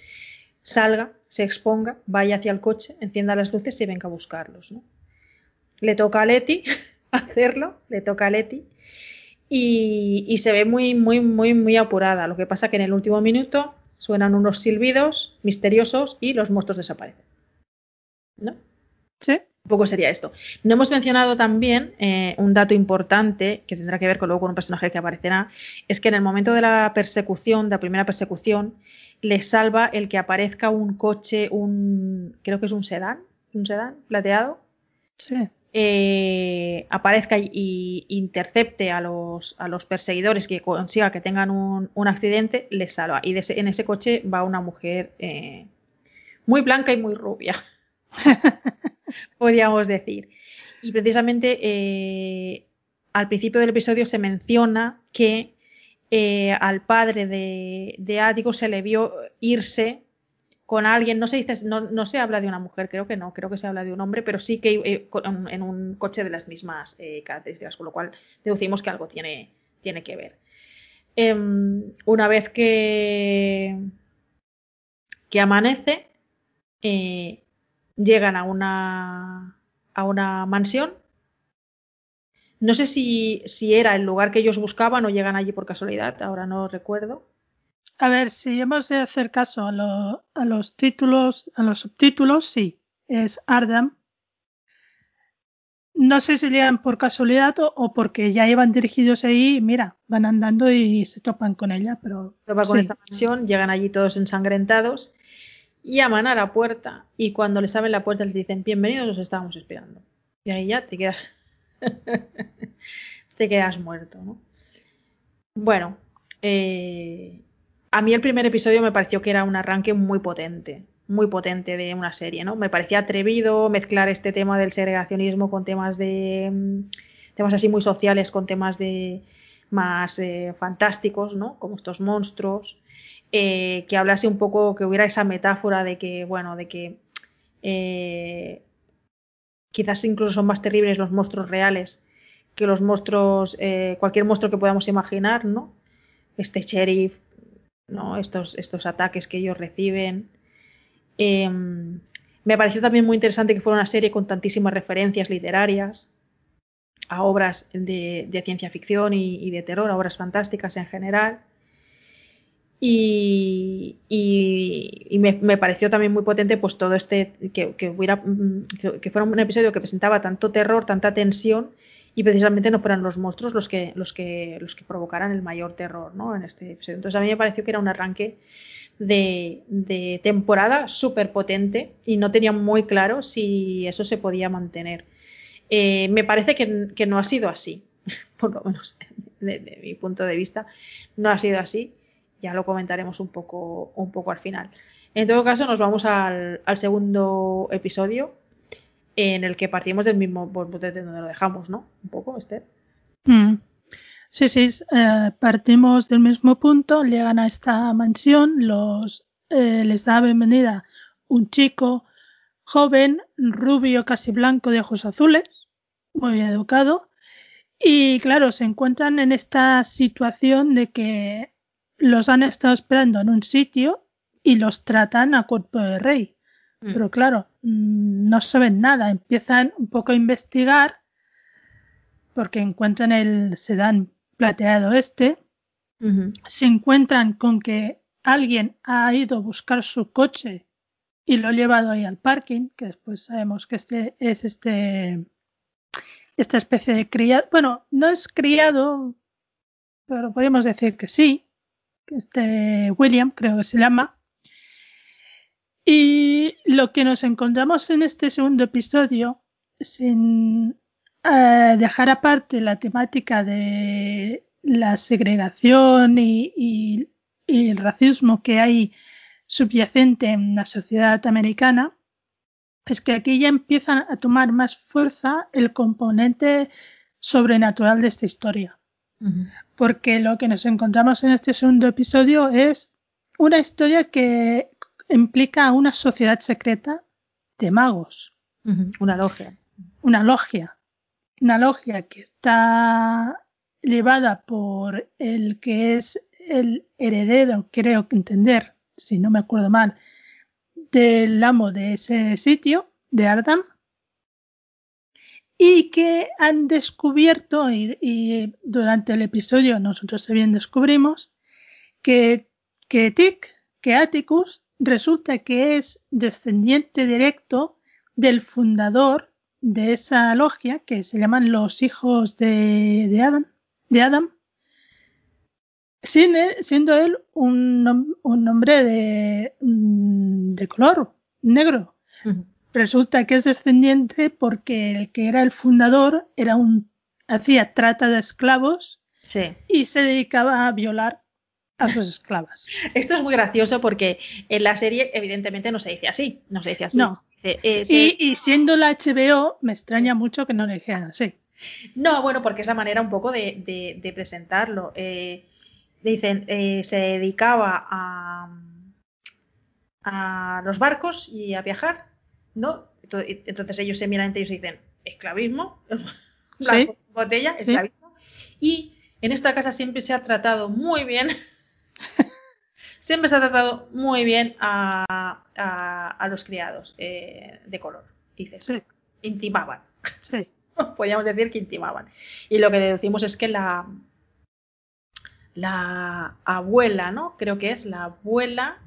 salga se exponga, vaya hacia el coche, encienda las luces y venga a buscarlos. Le toca a Leti [laughs] hacerlo, le toca a Leti y, se ve muy, muy, muy, muy apurada. Lo que pasa que en el último minuto suenan unos silbidos misteriosos y los monstruos desaparecen. ¿No? Sí. Un poco sería esto. No hemos mencionado también eh, un dato importante que tendrá que ver con luego con un personaje que aparecerá, es que en el momento de la persecución, de la primera persecución, le salva el que aparezca un coche, un creo que es un sedán, un sedán plateado. Sí. Eh, aparezca y intercepte a los, a los perseguidores que consiga que tengan un, un accidente, le salva. Y en ese coche va una mujer eh, muy blanca y muy rubia, [laughs] podríamos decir. Y precisamente eh, al principio del episodio se menciona que eh, al padre de, de se le vio irse con alguien, no se dice, no, no, se habla de una mujer, creo que no, creo que se habla de un hombre, pero sí que eh, en un coche de las mismas características, con lo cual deducimos que algo tiene, tiene que ver. Em, una vez que, que amanece, llegan a una, a una mansión no sé si, si era el lugar que ellos buscaban o llegan allí por casualidad, ahora no recuerdo. A ver, si hemos de hacer caso a, a los títulos, a los subtítulos, sí, es Ardam. No sé si llegan por casualidad o, porque ya iban dirigidos ahí, mira, van andando y se topan con ella, pero. Topan con esta mansión, llegan allí todos ensangrentados, llaman a la puerta y cuando les abren la puerta les dicen, bienvenidos, os estábamos esperando. Y ahí ya te quedas [laughs] te quedas muerto, ¿no? Bueno, eh, a mí el primer episodio me pareció que era un arranque muy potente, muy potente de una serie, ¿no? Me parecía atrevido mezclar este tema del segregacionismo con temas de mm, temas así muy sociales, con temas de más eh, fantásticos, ¿no? Como estos monstruos, eh, que hablase un poco, que hubiera esa metáfora de que, bueno, de que quizás incluso son más terribles los monstruos reales que los monstruos, eh, cualquier monstruo que podamos imaginar, ¿no? Este sheriff, ¿no? Estos, estos ataques que ellos reciben. Em, me pareció también muy interesante que fuera una serie con tantísimas referencias literarias a obras de, ciencia ficción y, de terror, a obras fantásticas en general. Y, me, pareció también muy potente pues todo este que, hubiera mm, fuera un episodio que presentaba tanto terror, tanta tensión y precisamente no fueran los monstruos los que los que los que provocaran el mayor terror ¿no? en este episodio. Entonces a mí me pareció que era un arranque de, temporada súper potente y no tenía muy claro si eso se podía mantener. Eh, me parece que, no ha sido así, [laughs] por lo menos de mi punto de vista, no ha sido así ya lo comentaremos un poco, un poco al final. En todo caso, nos vamos al, segundo episodio, en el que partimos del mismo pues, de donde lo dejamos, ¿no? Un poco, Esther. Mm. Sí, sí, eh, partimos del mismo punto, llegan a esta mansión, los, eh, les da bienvenida un chico joven, rubio, casi blanco, de ojos azules, muy educado, y claro, se encuentran en esta situación de que los han estado esperando en un sitio y los tratan a cuerpo de rey. Mm. Pero claro, mm, no saben nada, empiezan un poco a investigar porque encuentran el sedán plateado este, se encuentran con que alguien ha ido a buscar su coche y lo ha llevado ahí al parking, que después sabemos que este es este esta especie de criado, bueno, no es criado, pero podríamos decir que sí, este William creo que se llama. Y lo que nos encontramos en este segundo episodio, sin eh, dejar aparte la temática de la segregación y, el racismo que hay subyacente en la sociedad americana, es que aquí ya empiezan a tomar más fuerza el componente sobrenatural de esta historia. Porque lo que nos encontramos en este segundo episodio es una historia que implica una sociedad secreta de magos. Una logia. Una logia una logia que está llevada por el que es el heredero, creo que entender, si no me acuerdo mal, del amo de ese sitio, de Ardam, y que han descubierto, y, durante el episodio nosotros también descubrimos, que, que Tic, que Atticus, resulta que es descendiente directo del fundador de esa logia que se llaman los hijos de, de Adam, de Adam siendo él un, un hombre de, mm, de color negro. Resulta que es descendiente porque el que era el fundador era un hacía trata de esclavos y se dedicaba a violar a sus esclavas. [laughs] Esto es muy gracioso porque en la serie evidentemente no se dice así, no se dice así. No. y, siendo la HBO me extraña mucho que no le dijeran así. No, bueno, porque es la manera un poco de, presentarlo. Eh, dicen, eh, se dedicaba a, a los barcos y a viajar, ¿no? Entonces ellos se miran entre ellos y dicen, esclavismo, [laughs] botella, esclavismo. Y en esta casa siempre se ha tratado muy bien [laughs] Siempre se ha tratado muy bien a, los criados eh, de color. Dices, intimaban. [laughs] Sí. Podríamos decir que intimaban. Y lo que decimos es que la, la abuela, ¿no? Creo que es la abuela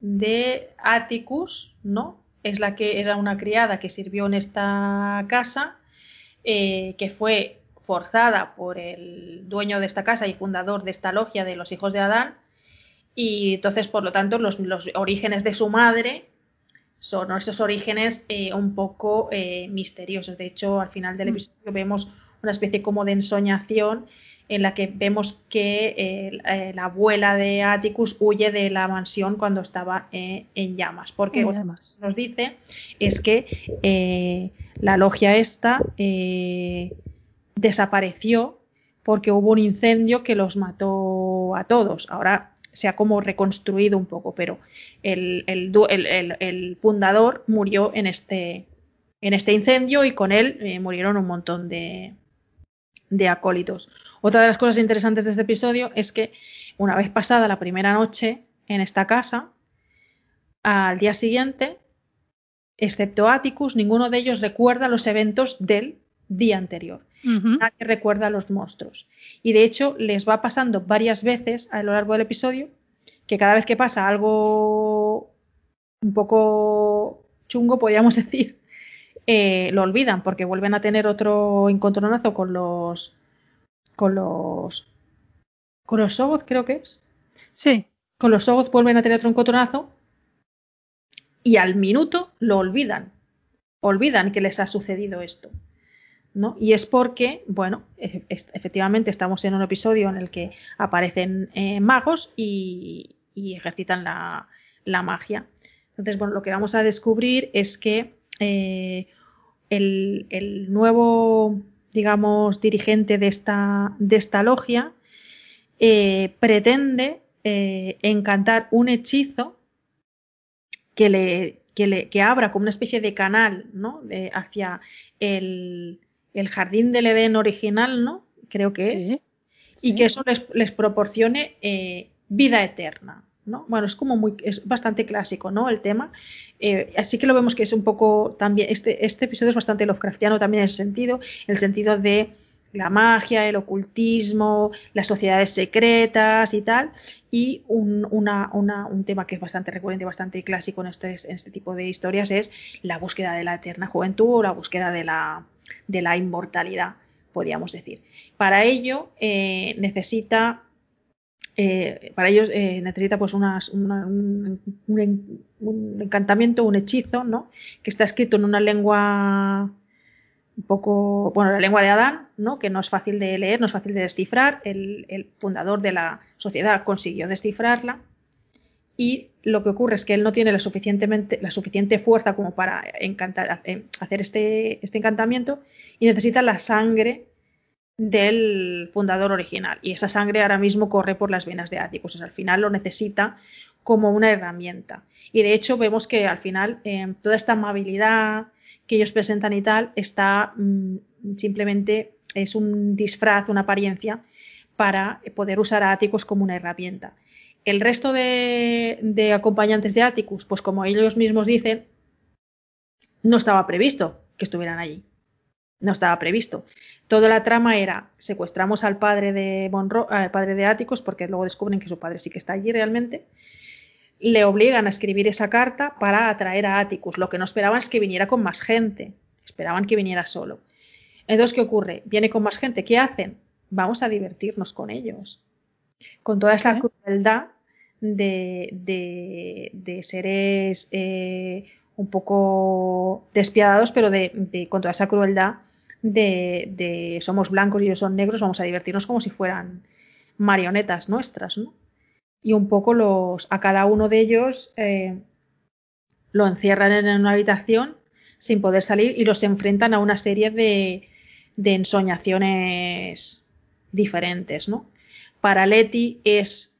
de Atticus, ¿no? Es la que era una criada que sirvió en esta casa, eh, que fue forzada por el dueño de esta casa y fundador de esta logia de los hijos de Adán. Y entonces, por lo tanto, los, orígenes de su madre son esos orígenes eh, un poco eh, misteriosos. De hecho, al final del mm. episodio vemos una especie como de ensoñación en la que vemos que eh, la abuela de Atticus huye de la mansión cuando estaba en llamas. Porque lo que nos dice es que la logia esta desapareció porque hubo un incendio que los mató a todos. Ahora se ha como reconstruido un poco, pero el, fundador murió en este, en este incendio y con él eh, murieron un montón de, de acólitos. Otra de las cosas interesantes de este episodio es que una vez pasada la primera noche en esta casa, al día siguiente, excepto Atticus, ninguno de ellos recuerda los eventos del día anterior. Nadie recuerda a los monstruos. Y de hecho les va pasando varias veces a lo largo del episodio que cada vez que pasa algo un poco chungo, podríamos [laughs] decir, eh, lo olvidan porque vuelven a tener otro encontronazo con los con los con los Sogoth creo que es. Sí. Con los Sogoth vuelven a tener otro encontronazo y al minuto lo olvidan. Olvidan que les ha sucedido esto. Y es porque, bueno, efectivamente estamos en un episodio en el que aparecen eh, magos y, ejercitan la, la magia. Entonces, bueno, lo que vamos a descubrir es que eh, el, el, nuevo, digamos, dirigente de esta, de esta logia eh, pretende eh, encantar un hechizo que le, que le que abra como una especie de canal ¿no? de, hacia el, el, jardín del Edén original, ¿no? Creo que sí, es. Y que eso les, les proporcione eh, vida eterna. ¿No? Bueno, es como muy, es bastante clásico, ¿no? El tema. Eh, así que lo vemos que es un poco también, este, este episodio es bastante Lovecraftiano también en ese sentido, el sentido de la magia, el ocultismo, las sociedades secretas y tal. Y un, una, una, un tema que es bastante recurrente, bastante clásico en este, este, tipo de historias es la búsqueda de la eterna juventud o la búsqueda de la, de la inmortalidad, podríamos decir. Para ello eh, necesita eh, para ellos eh, necesita pues un, encantamiento, un hechizo, ¿no? Que está escrito en una lengua un poco, bueno, la lengua de Adán, ¿no? Que no es fácil de leer, no es fácil de descifrar. El, fundador de la sociedad consiguió descifrarla y lo que ocurre es que él no tiene la suficiente fuerza como para encantar, hacer este, este encantamiento y necesita la sangre del fundador original. Y esa sangre ahora mismo corre por las venas de Atticus. Sea, al final lo necesita como una herramienta. Y de hecho vemos que al final eh, toda esta amabilidad que ellos presentan y tal está mmm, simplemente es un disfraz, una apariencia para poder usar a Atticus como una herramienta. El resto de, de acompañantes de Atticus, pues como ellos mismos dicen, no estaba previsto que estuvieran allí. No estaba previsto. Toda la trama era secuestramos al padre de Monroe, al padre de Áticos, porque luego descubren que su padre sí que está allí realmente. Le obligan a escribir esa carta para atraer a Atticus. Lo que no esperaban es que viniera con más gente. Esperaban que viniera solo. Entonces, ¿qué ocurre? Viene con más gente. ¿Qué hacen? Vamos a divertirnos con ellos. Con toda esa crueldad de, de, de seres eh, un poco despiadados, pero de, de, con toda esa crueldad de, somos blancos y ellos son negros, vamos a divertirnos como si fueran marionetas nuestras, ¿no? Y un poco los, a cada uno de ellos eh, lo encierran en una habitación sin poder salir y los enfrentan a una serie de, de ensoñaciones diferentes, ¿no? Para Leti es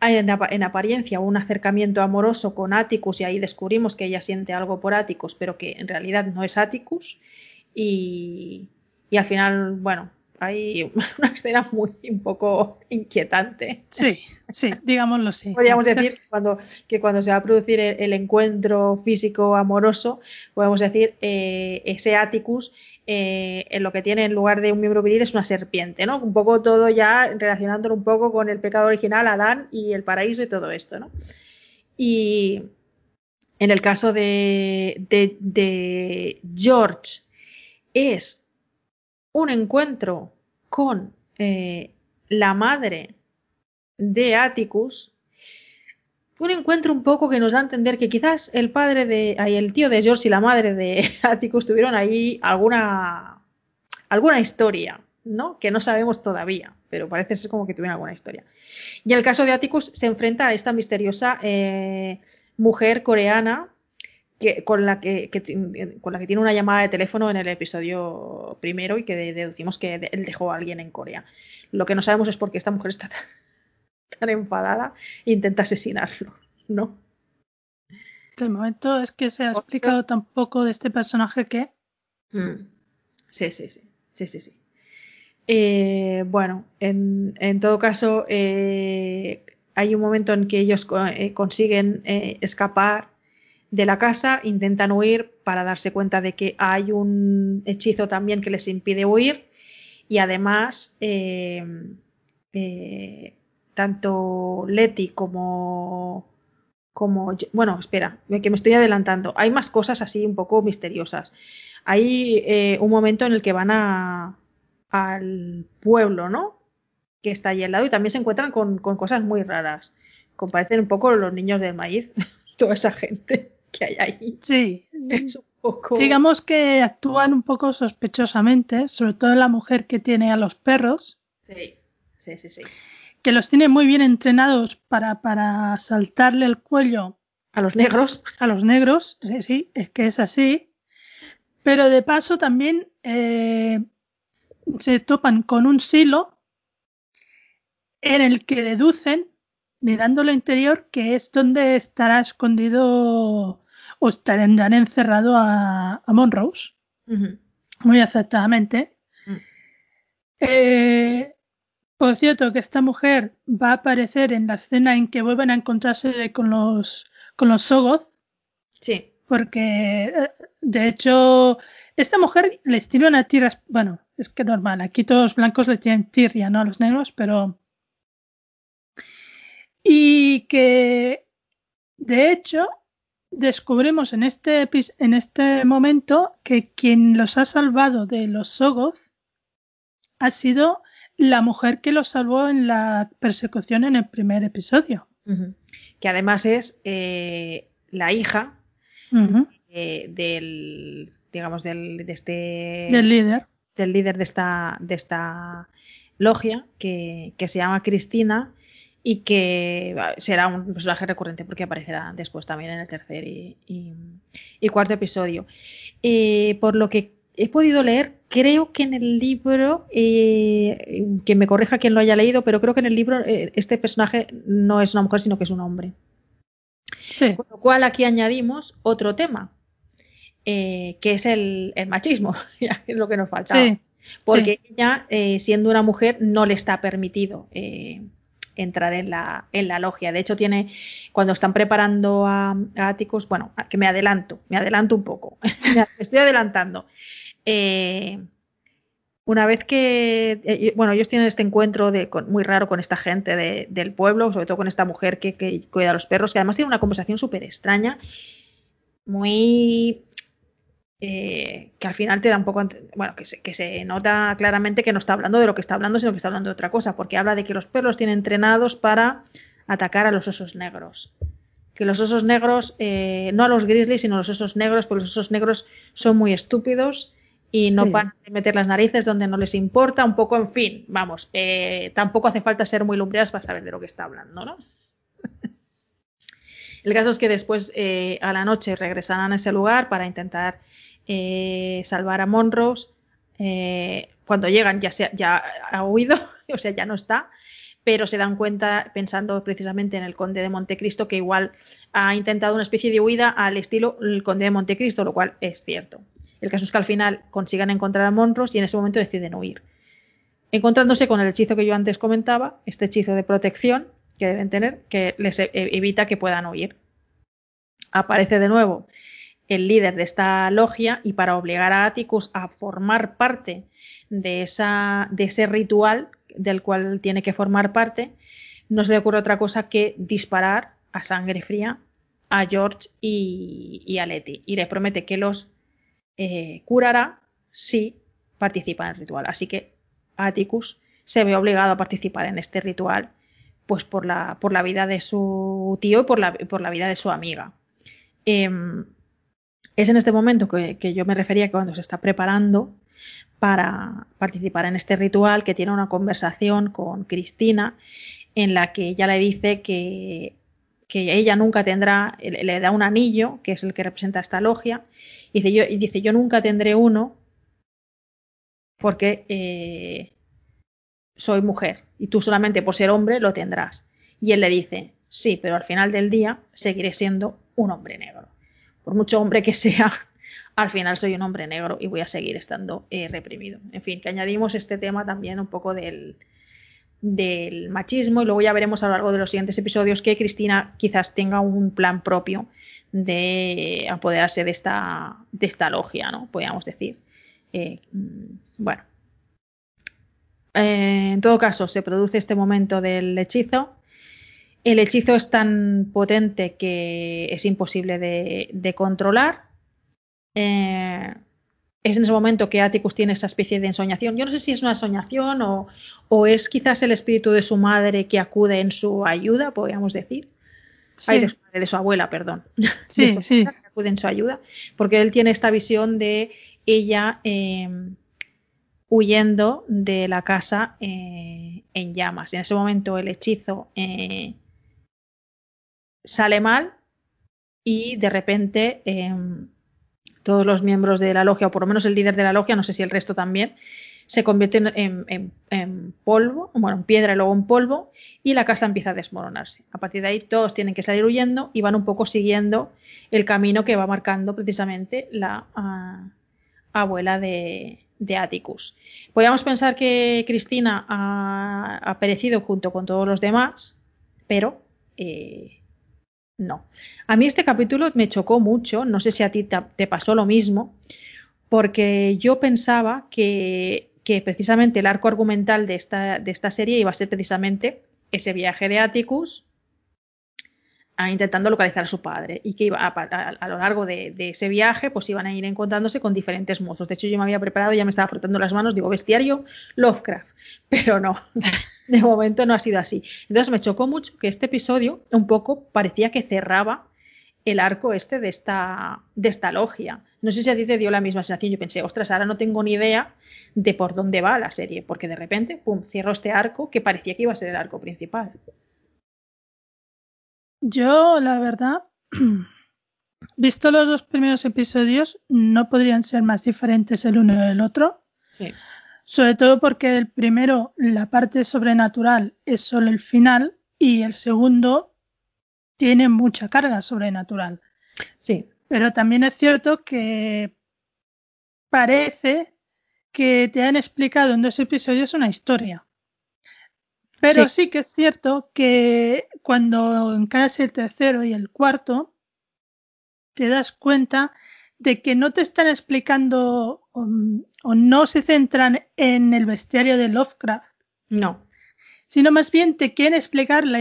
en, en, apariencia un acercamiento amoroso con Atticus y ahí descubrimos que ella siente algo por Atticus, pero que en realidad no es Atticus y, y al final, bueno, hay [laughs] una escena muy un poco inquietante. Sí, sí, digámoslo sí. Podríamos decir cuando, que cuando se va a producir el, el encuentro físico amoroso, podemos decir eh, ese Atticus eh, en lo que tiene en lugar de un miembro viril es una serpiente, ¿no? Un poco todo ya relacionándolo un poco con el pecado original, Adán y el paraíso y todo esto, ¿no? Y en el caso de, de, de George, es un encuentro con eh, la madre de Atticus, un encuentro un poco que nos da a entender que quizás el padre de, ay, el tío de George y la madre de [laughs] Atticus tuvieron ahí alguna, alguna historia, ¿no? Que no sabemos todavía, pero parece ser como que tuvieron alguna historia. Y el caso de Atticus se enfrenta a esta misteriosa eh, mujer coreana que, con, la que, que, con la que tiene una llamada de teléfono en el episodio primero y que deducimos que él dejó a alguien en Corea. Lo que no sabemos es por qué esta mujer está tan, [laughs] tan enfadada e intenta asesinarlo, ¿no? El momento es que se ha explicado tan poco de este personaje que. Mm. Sí, sí, sí. Sí, sí, sí. Eh, bueno, en, en, todo caso, eh, hay un momento en que ellos eh, consiguen eh, escapar de la casa, intentan huir para darse cuenta de que hay un hechizo también que les impide huir. Y además eh, eh, tanto Leti como como bueno espera que me estoy adelantando. Hay más cosas así un poco misteriosas. Hay eh, un momento en el que van a al pueblo no que está allí al lado y también se encuentran con, con cosas muy raras. Comparecen un poco los niños del maíz [laughs] toda esa gente que hay ahí. Sí. Es un poco... Digamos que actúan un poco sospechosamente, sobre todo la mujer que tiene a los perros. Sí, sí, sí, sí. que los tiene muy bien entrenados para, para saltarle el cuello a los negros. A los negros, sí, sí, es que es así. Pero de paso también eh, se topan con un silo en el que deducen, mirando lo interior, que es donde estará escondido o estará encerrado a, a Monrose. Muy acertadamente. Mm. Eh, por cierto, que esta mujer va a aparecer en la escena en que vuelven a encontrarse con los, con los Sogoth. Sí. Porque, eh, de hecho, esta mujer les tiene una tierra, bueno, es que normal, aquí todos los blancos le tienen tirria, ¿no? A los negros, pero... Y que, de hecho, descubrimos en este, en este momento que quien los ha salvado de los Sogoth ha sido la mujer que los salvó en la persecución en el primer episodio. Que además es eh, la hija eh, del, digamos, del, de este... Del líder. Del líder de esta, de esta logia, que, que se llama Cristina y que será un personaje recurrente porque aparecerá después también en el tercer y, y, cuarto episodio. Eh, por lo que he podido leer, creo que en el libro, eh, que me corrija quien lo haya leído, pero creo que en el libro eh, este personaje no es una mujer, sino que es un hombre. Sí. Con lo cual aquí añadimos otro tema, que es el, machismo, [laughs] es lo que nos falta. Porque ella, siendo una mujer, no le está permitido entrar en la, en la logia. De hecho, tiene, cuando están preparando a, a bueno, que me adelanto, me adelanto un poco, [laughs] me estoy adelantando. Eh, una vez que, eh, bueno, ellos tienen este encuentro de, muy raro con esta gente del pueblo, sobre todo con esta mujer que, que cuida a los perros, que además tiene una conversación súper extraña, muy eh, que al final te da un poco, bueno, que se, que se, nota claramente que no está hablando de lo que está hablando, sino que está hablando de otra cosa, porque habla de que los perros tienen entrenados para atacar a los osos negros. Que los osos negros, eh, no a los grizzlies, sino a los osos negros, porque los osos negros son muy estúpidos y no van a meter las narices donde no les importa, un poco, en fin, vamos, eh, tampoco hace falta ser muy lumbreras para saber de lo que está hablando, ¿no? [laughs] El caso es que después a la noche regresarán a ese lugar para intentar eh, salvar a Monrose. Eh, cuando llegan ya, se, ha huido, [laughs] o sea, ya no está, pero se dan cuenta, pensando precisamente en el conde de Montecristo, que igual ha intentado una especie de huida al estilo el conde de Montecristo, lo cual es cierto. El caso es que al final consigan encontrar a Monrose y en ese momento deciden huir. Encontrándose con el hechizo que yo antes comentaba, este hechizo de protección que deben tener, que les e, evita que puedan huir. Aparece de nuevo el líder de esta logia y para obligar a Atticus a formar parte de, ese ritual del cual tiene que formar parte, no se le ocurre otra cosa que disparar a sangre fría a George y, a Letty y le promete que los eh, curará si participa en el ritual. Así que Atticus se ve obligado a participar en este ritual pues por la, por la vida de su tío y por la, por la vida de su amiga. Em, es en este momento que, yo me refería cuando se está preparando para participar en este ritual, que tiene una conversación con Cristina en la que ella le dice que, ella nunca tendrá, le da un anillo, que es el que representa esta logia, y dice yo, nunca tendré uno porque eh, soy mujer y tú solamente por ser hombre lo tendrás. Y él le dice, sí, pero al final del día seguiré siendo un hombre negro por mucho hombre que sea, [laughs] al final soy un hombre negro y voy a seguir estando eh, reprimido. En fin, que añadimos este tema también un poco del, del machismo y luego ya veremos a lo largo de los siguientes episodios que Cristina quizás tenga un plan propio de apoderarse de esta, de esta logia, ¿no? Podríamos decir. Eh, mm, bueno. Eh, en todo caso, se produce este momento del hechizo el hechizo es tan potente que es imposible de, controlar. Eh, es en ese momento que Atticus tiene esa especie de ensoñación. Yo no sé si es una soñación o, es quizás el espíritu de su madre que acude en su ayuda, podríamos decir. de, su, abuela, perdón. Sí, [laughs] sí. Que acude en su ayuda. Porque él tiene esta visión de ella eh, huyendo de la casa eh, en llamas. Y en ese momento el hechizo eh, sale mal y de repente em, todos los miembros de la logia, o por lo menos el líder de la logia, no sé si el resto también, se convierten en, polvo, bueno, en piedra y luego en polvo, y la casa empieza a desmoronarse. A partir de ahí todos tienen que salir huyendo y van un poco siguiendo el camino que va marcando precisamente la ah, abuela de, de Atticus. Podríamos pensar que Cristina ha, perecido junto con todos los demás, pero eh, no. A mí este capítulo me chocó mucho, no sé si a ti te, pasó lo mismo, porque yo pensaba que, precisamente el arco argumental de esta, de esta serie iba a ser precisamente ese viaje de Atticus intentando localizar a su padre y que iba a, lo largo de, ese viaje pues iban a ir encontrándose con diferentes monstruos. De hecho yo me había preparado, ya me estaba frotando las manos, digo bestiario Lovecraft, [laughs] pero no, de momento no ha sido así. Entonces me chocó mucho que este episodio un poco parecía que cerraba el arco este de esta, de esta logia. No sé si a ti te dio la misma sensación. Yo pensé, ostras, ahora no tengo ni idea de por dónde va la serie, porque de repente, pum, cierro este arco que parecía que iba a ser el arco principal. Yo, la verdad, [clears throat] visto los dos primeros episodios, no podrían ser más diferentes el uno del otro. Sí. Sobre todo porque el primero, la parte sobrenatural, es solo el final y el segundo tiene mucha carga sobrenatural. Sí. Pero también es cierto que parece que te han explicado en dos episodios una historia. Pero sí. que es cierto que cuando encaras el tercero y el cuarto, te das cuenta de que no te están explicando o, no se centran en el bestiario de Lovecraft. No. Sino más bien te quieren explicar la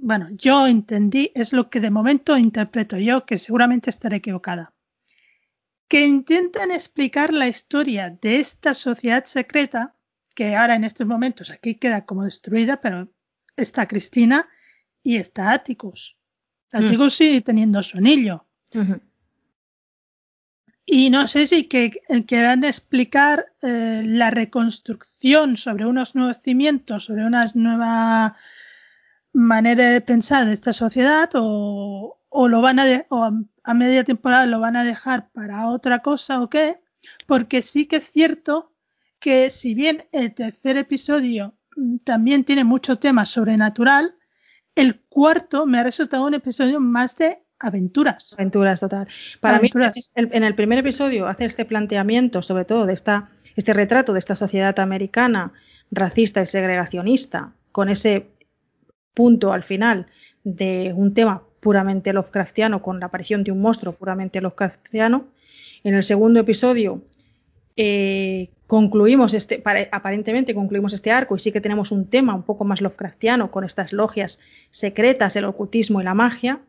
bueno, yo entendí, es lo que de momento interpreto yo, que seguramente estaré equivocada. Que intentan explicar la historia de esta sociedad secreta que ahora en estos momentos aquí queda como destruida, pero está Cristina y está Atticus. Mm. Atticus sigue teniendo su anillo. Y no sé si que, quieran explicar eh, la reconstrucción sobre unos nuevos cimientos, sobre una nueva manera de pensar de esta sociedad o, lo van a, o a media temporada lo van a dejar para otra cosa o qué, porque sí que es cierto que si bien el tercer episodio mm, también tiene mucho tema sobrenatural, el cuarto me ha resultado un episodio más de aventuras. Aventuras, total. Para mí, en el primer episodio hace este planteamiento, sobre todo de esta, este retrato de esta sociedad americana racista y segregacionista, con ese punto al final de un tema puramente Lovecraftiano, con la aparición de un monstruo puramente Lovecraftiano. En el segundo episodio eh, concluimos este, aparentemente concluimos este arco y sí que tenemos un tema un poco más Lovecraftiano con estas logias secretas, el ocultismo y la magia.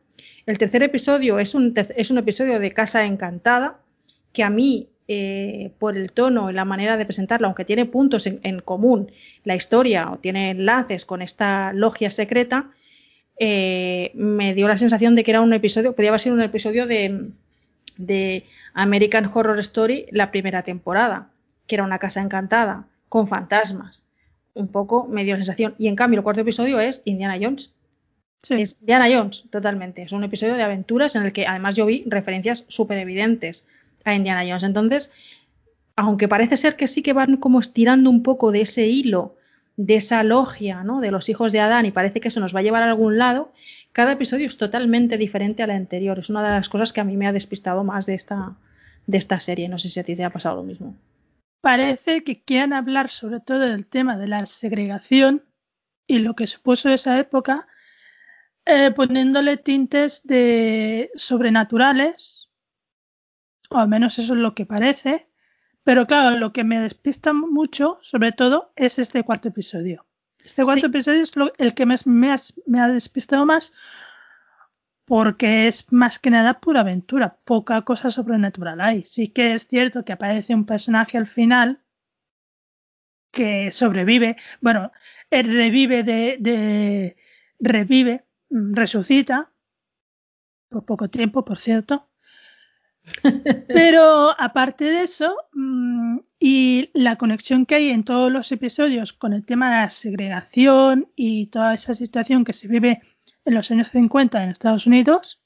El tercer episodio es un, es un episodio de Casa Encantada que a mí, eh, por el tono y la manera de presentarlo, aunque tiene puntos en, común la historia o tiene enlaces con esta logia secreta, eh, me dio la sensación de que era un episodio, podía haber sido un episodio de, de American Horror Story la primera temporada, que era una casa encantada, con fantasmas. Un poco me dio la sensación. Y en cambio, el cuarto episodio es Indiana Jones. Es Indiana Jones, totalmente. Es un episodio de aventuras en el que además yo vi referencias súper evidentes a Indiana Jones. Entonces, aunque parece ser que sí que van como estirando un poco de ese hilo, de esa logia, ¿no? De los hijos de Adán y parece que eso nos va a llevar a algún lado, cada episodio es totalmente diferente al anterior. Es una de las cosas que a mí me ha despistado más de esta, de esta serie. No sé si a ti te ha pasado lo mismo. Parece que quieren hablar sobre todo del tema de la segregación y lo que supuso esa época, eh, poniéndole tintes de sobrenaturales, o al menos eso es lo que parece. Pero claro, lo que me despista mucho, sobre todo, es este cuarto episodio. Este cuarto episodio es el que me, ha despistado más porque es más que nada pura aventura, poca cosa sobrenatural hay. Sí que es cierto que aparece un personaje al final que sobrevive, bueno, revive de, revive, mm, resucita por poco tiempo, por cierto. [laughs] Pero aparte de eso, mm, y la conexión que hay en todos los episodios con el tema de la segregación y toda esa situación que se vive en los años 50 en Estados Unidos,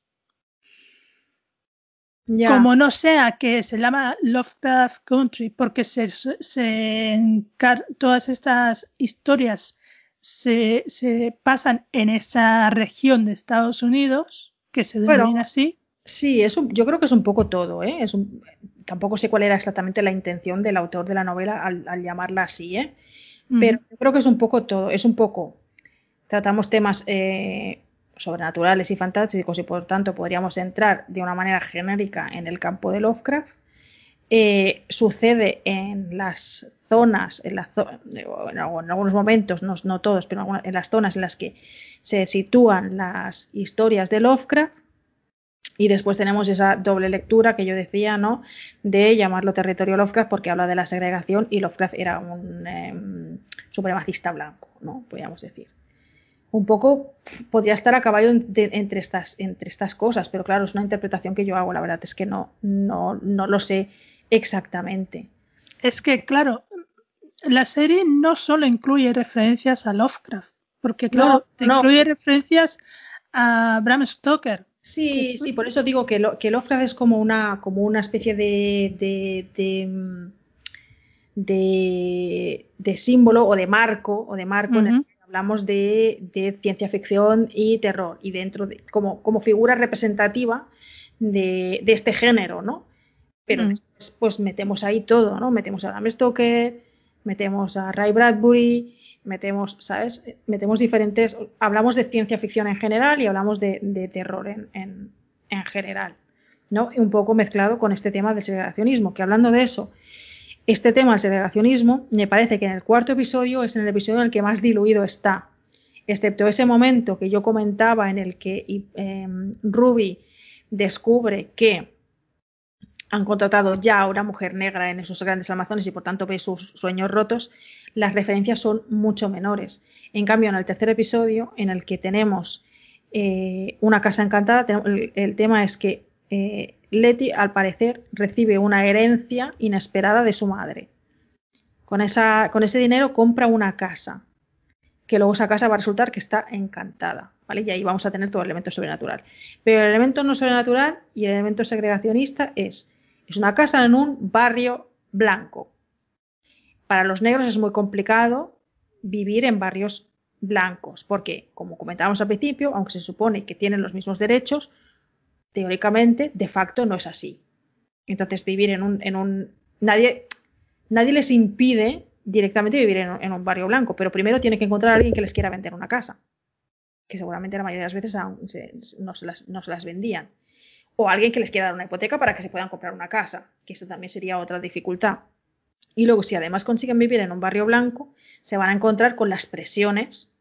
como no sea que se llama Lovecraft Country porque se, se todas estas historias se, se, pasan en esa región de Estados Unidos, que se denomina así. Sí, es yo creo que es un poco todo. ¿eh? Es tampoco sé cuál era exactamente la intención del autor de la novela al, llamarla así, ¿eh? pero yo creo que es un poco todo. Es un poco. Tratamos temas eh, sobrenaturales y fantásticos y por tanto podríamos entrar de una manera genérica en el campo de Lovecraft. Eh, sucede en las zonas, en, en, algunos momentos, no, todos, pero en las zonas en las que se sitúan las historias de Lovecraft. Y después tenemos esa doble lectura que yo decía, ¿no? De llamarlo territorio Lovecraft porque habla de la segregación y Lovecraft era un em, supremacista blanco, ¿no? Podríamos decir un poco podría estar a caballo entre, estas, entre estas cosas, pero claro, es una interpretación que yo hago, la verdad es que no, no, no lo sé exactamente. Es que, claro, la serie no solo incluye referencias a Lovecraft, porque claro, incluye referencias a Bram Stoker. Sí, sí, por eso digo que, que Lovecraft es como una, como una especie de, de, de, de, símbolo o de marco, o de marco en el hablamos de, ciencia ficción y terror, y dentro de, como, como figura representativa de, este género, ¿no? Pero mm. después, pues metemos ahí todo, ¿no? Metemos a Bram Stoker, metemos a Ray Bradbury, metemos, ¿sabes? Metemos diferentes, hablamos de ciencia ficción en general y hablamos de, terror en, en, en, general, ¿no? Un poco mezclado con este tema del segregacionismo, que hablando de eso, este tema del segregacionismo me parece que en el cuarto episodio es en el episodio en el que más diluido está, excepto ese momento que yo comentaba en el que em, Ruby descubre que han contratado ya a una mujer negra en esos grandes almacenes y por tanto ve sus sueños rotos, las referencias son mucho menores. En cambio, en el tercer episodio, en el que tenemos eh, una casa encantada, el, tema es que eh, Letty, al parecer, recibe una herencia inesperada de su madre. Con, esa, con ese dinero compra una casa, que luego esa casa va a resultar que está encantada, ¿vale? Y ahí vamos a tener todo el elemento sobrenatural. Pero el elemento no sobrenatural y el elemento segregacionista es, es una casa en un barrio blanco. Para los negros es muy complicado vivir en barrios blancos, porque, como comentábamos al principio, aunque se supone que tienen los mismos derechos, teóricamente, de facto, no es así. Entonces, vivir en un, en un nadie, nadie les impide directamente vivir en, un barrio blanco, pero primero tiene que encontrar a alguien que les quiera vender una casa, que seguramente la mayoría de las veces no, se las, no se las vendían. O alguien que les quiera dar una hipoteca para que se puedan comprar una casa, que eso también sería otra dificultad. Y luego, si además consiguen vivir en un barrio blanco, se van a encontrar con las presiones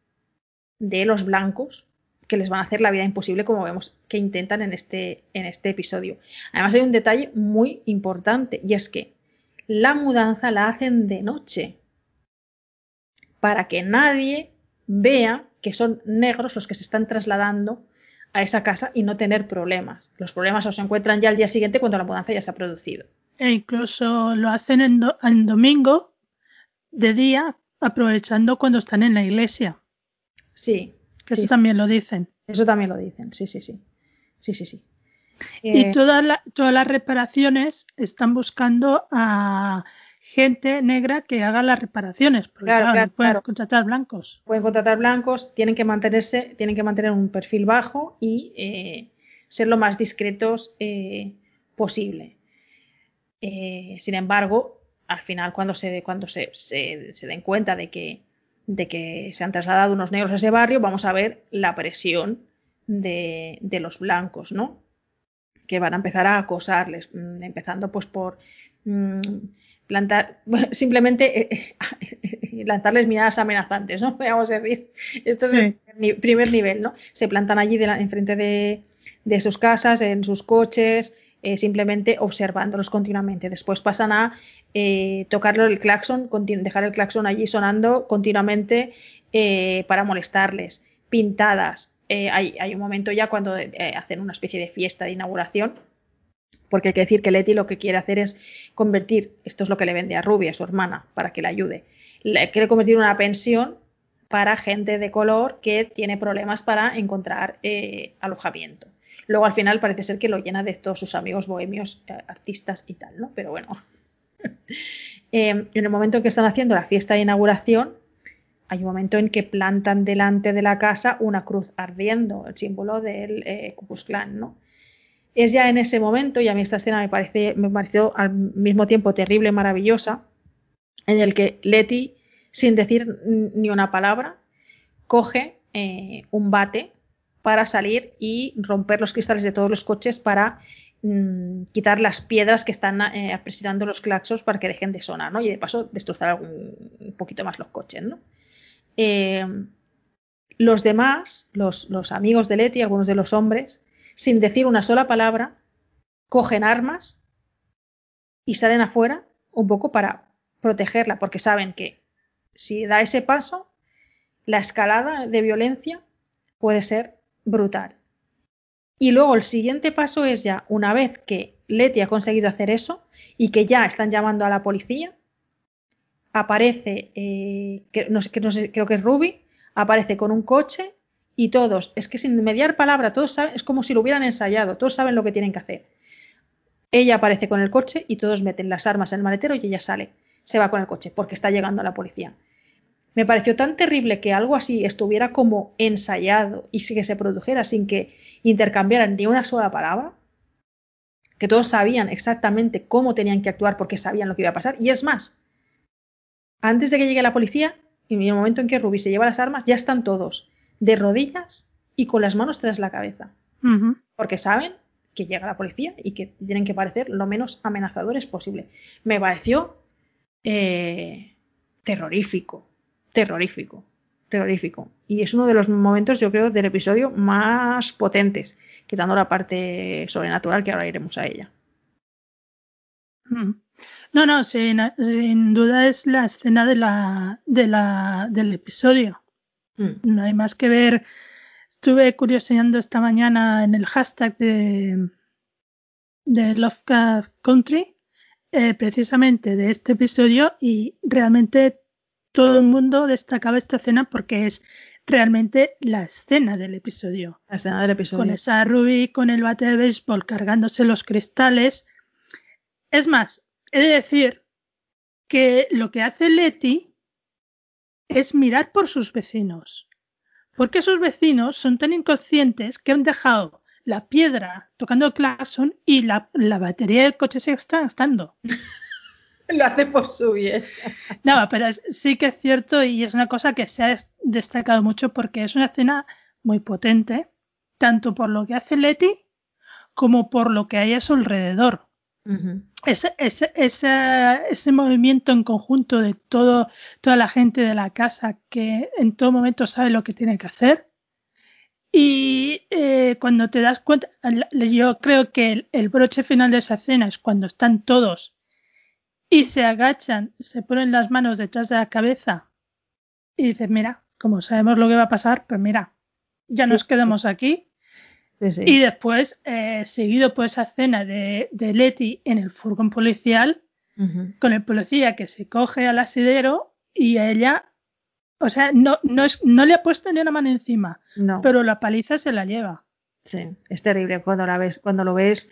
de los blancos que les van a hacer la vida imposible, como vemos que intentan en este, en este episodio. Además, hay un detalle muy importante y es que la mudanza la hacen de noche para que nadie vea que son negros los que se están trasladando a esa casa y no tener problemas. Los problemas se encuentran ya al día siguiente cuando la mudanza ya se ha producido. E incluso lo hacen en, en domingo de día, aprovechando cuando están en la iglesia. Sí, eso también lo dicen. Eso también lo dicen, sí, sí, sí. Sí, sí, sí. y eh, todas, todas las reparaciones están buscando a gente negra que haga las reparaciones, porque claro, pueden contratar blancos. Pueden contratar blancos, tienen que mantenerse, tienen que mantener un perfil bajo y eh, ser lo más discretos eh, posible. sin embargo, al final, cuando se, cuando se, se den cuenta de que de que se han trasladado unos negros a ese barrio, vamos a ver la presión de, los blancos, ¿no? Que van a empezar a acosarles, mm, empezando pues por mm, plantar, [laughs] simplemente eh, eh, [laughs] lanzarles miradas amenazantes, ¿no? [laughs] Vamos a decir, esto es el primer nivel, ¿no? Se plantan allí de enfrente de, de sus casas, en sus coches, eh, simplemente observándolos continuamente. Después pasan a eh, tocarlo el claxon, dejar el claxon allí sonando continuamente eh, para molestarles. Pintadas. Hay, hay, un momento ya cuando hacen una especie de fiesta de inauguración Porque hay que decir que Letty lo que quiere hacer es convertir, esto es lo que le vende a Ruby, a su hermana, para que le ayude, le quiere convertir en una pensión para gente de color que tiene problemas para encontrar eh, alojamiento. Luego al final parece ser que lo llena de todos sus amigos bohemios, eh, artistas y tal, ¿no? Pero bueno. [laughs] Em, en el momento en que están haciendo la fiesta de inauguración, hay un momento en que plantan delante de la casa una cruz ardiendo, el símbolo del eh, Ku ¿no? Es ya en ese momento, y a mí esta escena me, parece, me pareció al mismo tiempo terrible y maravillosa, en el que Letty, sin decir ni una palabra, coge eh, un bate para salir y romper los cristales de todos los coches para mm, quitar las piedras que están eh, apresurando los claxos para que dejen de sonar, ¿no? Y de paso destrozar un poquito más los coches. Eh, los demás, los, los, amigos de Leti, algunos de los hombres, sin decir una sola palabra, cogen armas y salen afuera un poco para protegerla, porque saben que si da ese paso, la escalada de violencia puede ser brutal. Y luego el siguiente paso es ya, una vez que Leti ha conseguido hacer eso y que ya están llamando a la policía, aparece, eh, que, no sé, que no sé, creo que es Ruby, aparece con un coche y todos, es que sin mediar palabra, todos saben, es como si lo hubieran ensayado, todos saben lo que tienen que hacer. Ella aparece con el coche y todos meten las armas en el maletero y ella sale, se va con el coche porque está llegando a la policía. Me pareció tan terrible que algo así estuviera como ensayado y que se produjera sin que intercambiaran ni una sola palabra, que todos sabían exactamente cómo tenían que actuar porque sabían lo que iba a pasar. Y es más, antes de que llegue la policía, y en el momento en que Ruby se lleva las armas, ya están todos de rodillas y con las manos tras la cabeza. Porque saben que llega la policía y que tienen que parecer lo menos amenazadores posible. Me pareció eh, terrorífico terrorífico, terrorífico. Y es uno de los momentos, yo creo, del episodio más potentes, quitando la parte sobrenatural que ahora iremos a ella. Hmm. No, no, sin, duda es la escena de la, de la, del episodio. Hmm. No hay más que ver. Estuve curioseando esta mañana en el hashtag de, de Lovecraft Country, eh, precisamente de este episodio, y realmente todo el mundo destacaba esta escena porque es realmente la escena del episodio. La escena del episodio. Con esa Ruby con el bate de béisbol cargándose los cristales. Es más, he de decir que lo que hace Letty es mirar por sus vecinos. Porque sus vecinos son tan inconscientes que han dejado la piedra tocando el claxon y la, la batería del coche se está gastando. [laughs] [laughs] lo hace por su bien. No, pero sí que es cierto y es una cosa que se ha destacado mucho porque es una escena muy potente, tanto por lo que hace Letty como por lo que hay a su alrededor. ese, ese, ese, movimiento en conjunto de todo, toda la gente de la casa que en todo momento sabe lo que tiene que hacer. Y eh, cuando te das cuenta, yo creo que el broche final de esa escena es cuando están todos y se agachan, se ponen las manos detrás de la cabeza y dicen, mira, como sabemos lo que va a pasar, pues mira, ya nos quedamos aquí. Y después, eh, seguido por esa escena de, de Leti en el furgón policial, con el policía que se coge al asidero y a ella, o sea, no, no, es, no le ha puesto ni una mano encima, pero la paliza se la lleva. Sí, es terrible cuando la ves, cuando lo ves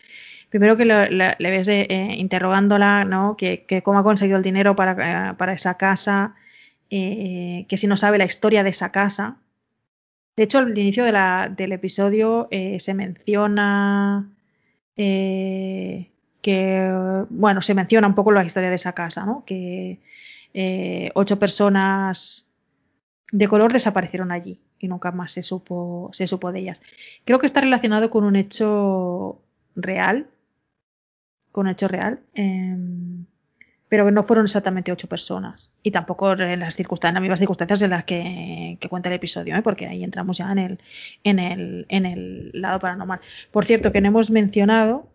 primero que le ves eh, eh, interrogándola, ¿no? Que, cómo ha conseguido el dinero para, eh, esa casa, que si no sabe la historia de esa casa. De hecho, al inicio del episodio se menciona que, bueno, se menciona un poco la historia de esa casa, ¿no? Que ocho personas de color desaparecieron allí y nunca más se supo, se supo de ellas. Creo que está relacionado con un hecho real con hecho real, em, pero que no fueron exactamente ocho personas y tampoco las circunstancias, las mismas circunstancias en las que, cuenta el episodio, ¿eh? porque ahí entramos ya en el, en el, en el lado paranormal. Por cierto, que no hemos mencionado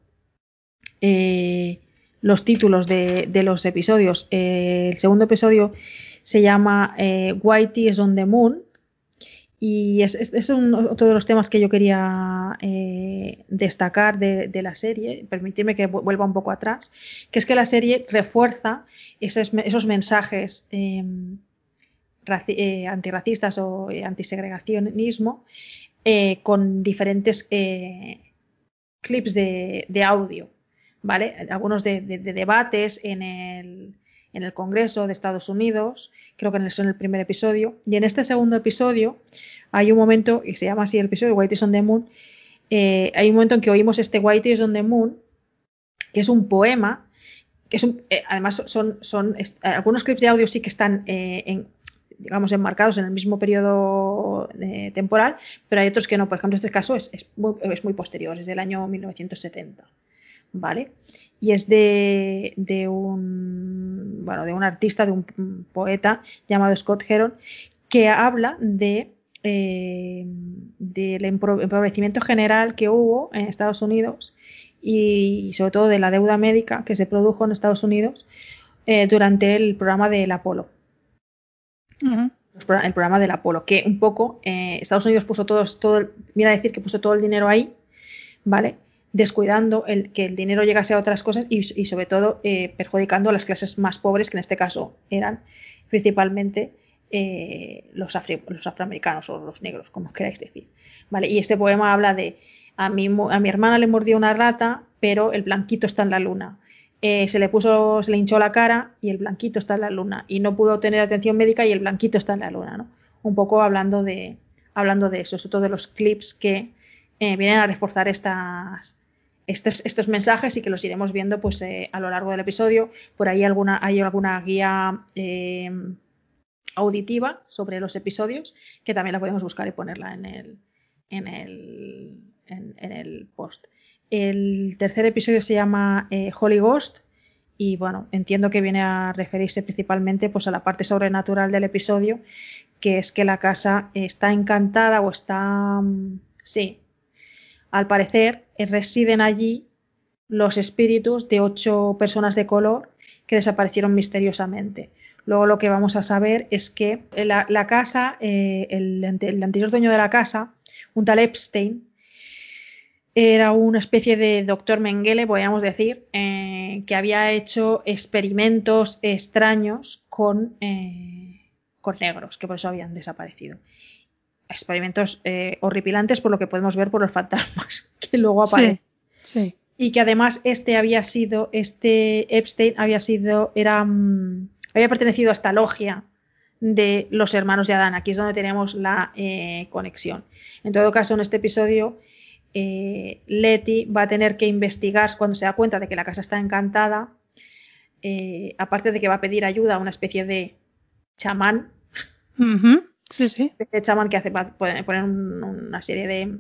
eh, los títulos de, los episodios. Eh, el segundo episodio se llama Whitey is on the Moon Y es, es, otro de los temas que yo quería eh, destacar de, la serie, permitirme que vuelva un poco atrás, que es que la serie refuerza esos, mensajes raci eh, antirracistas o eh, antisegregacionismo con diferentes clips de, audio, ¿vale? Algunos de debates en el, en el Congreso de Estados Unidos, creo que en el, en el primer episodio, y en este segundo episodio hay un momento, y se llama así el episodio, White is on the Moon, eh, hay un momento en que oímos este White is on the Moon, que es un poema, que es un, eh, además son, son algunos clips de audio sí que están eh, en, digamos, enmarcados en el mismo periodo temporal, pero hay otros que no. Por ejemplo, este caso es, es, muy, es muy posterior, es del año 1970. ¿Vale? Y es de, de, un bueno, de un artista, de un poeta llamado Scott Heron, que habla de eh, del empobrecimiento general que hubo en Estados Unidos y sobre todo de la deuda médica que se produjo en Estados Unidos eh, durante el programa del Apolo. Uh -huh. El programa del Apolo, que un poco eh, Estados Unidos puso todo, todo, viene a decir que puso todo el dinero ahí, ¿vale? Descuidando el, que el dinero llegase a otras cosas y, sobre todo eh, perjudicando a las clases más pobres, que en este caso eran principalmente eh, los, afroamericanos o los negros, como queráis decir. ¿Vale? Y este poema habla de a mi, a mi hermana le mordió una rata, pero el blanquito está en la luna. Eh, se le puso, se le hinchó la cara y el blanquito está en la luna. Y no pudo tener atención médica y el blanquito está en la luna. ¿no? Un poco hablando de, hablando de eso, es otro de los clips que vienen a reforzar estas, estos, estos, mensajes y que los iremos viendo pues eh, a lo largo del episodio. Por ahí alguna, hay alguna guía eh, auditiva sobre los episodios que también la podemos buscar y ponerla en el, en el, en, el post. El tercer episodio se llama eh, Holy Ghost y bueno, entiendo que viene a referirse principalmente pues a la parte sobrenatural del episodio, que es que la casa está encantada o está, sí, al parecer residen allí los espíritus de ocho personas de color que desaparecieron misteriosamente. Luego lo que vamos a saber es que la, casa, eh, el, el, anterior dueño de la casa, un tal Epstein, era una especie de doctor Mengele, podríamos decir, eh, que había hecho experimentos extraños con, eh, con negros, que por eso habían desaparecido experimentos eh, horripilantes por lo que podemos ver por los fantasmas [laughs] que luego aparecen. Sí, sí. Y que además este había sido, este Epstein había sido, era, um, había pertenecido a esta logia de los hermanos de Adán. Aquí es donde tenemos la eh, conexión. En todo caso, en este episodio, eh, Letty va a tener que investigar cuando se da cuenta de que la casa está encantada. Eh, aparte de que va a pedir ayuda a una especie de chamán. Uh -huh. Sí, sí. Este chamán que hace poner una serie de,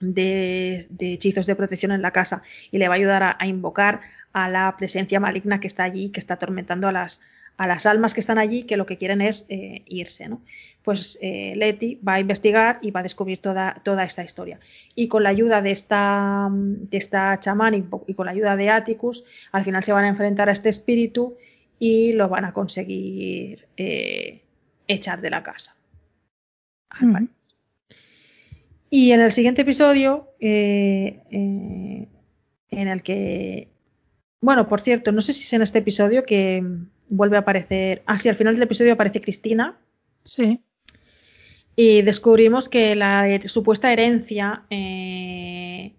de, de, hechizos de protección en la casa y le va a ayudar a, invocar a la presencia maligna que está allí, que está atormentando a las, a las almas que están allí, que lo que quieren es eh, irse. ¿no? Pues eh, Letty va a investigar y va a descubrir toda, toda esta historia. Y con la ayuda de esta, de esta chamán y, y con la ayuda de Atticus, al final se van a enfrentar a este espíritu y lo van a conseguir eh, echar de la casa. Y en el siguiente episodio, eh, eh, en el que, bueno, por cierto, no sé si es en este episodio que vuelve a aparecer, ah, sí, al final del episodio aparece Cristina. Sí. Y descubrimos que la her supuesta herencia eh,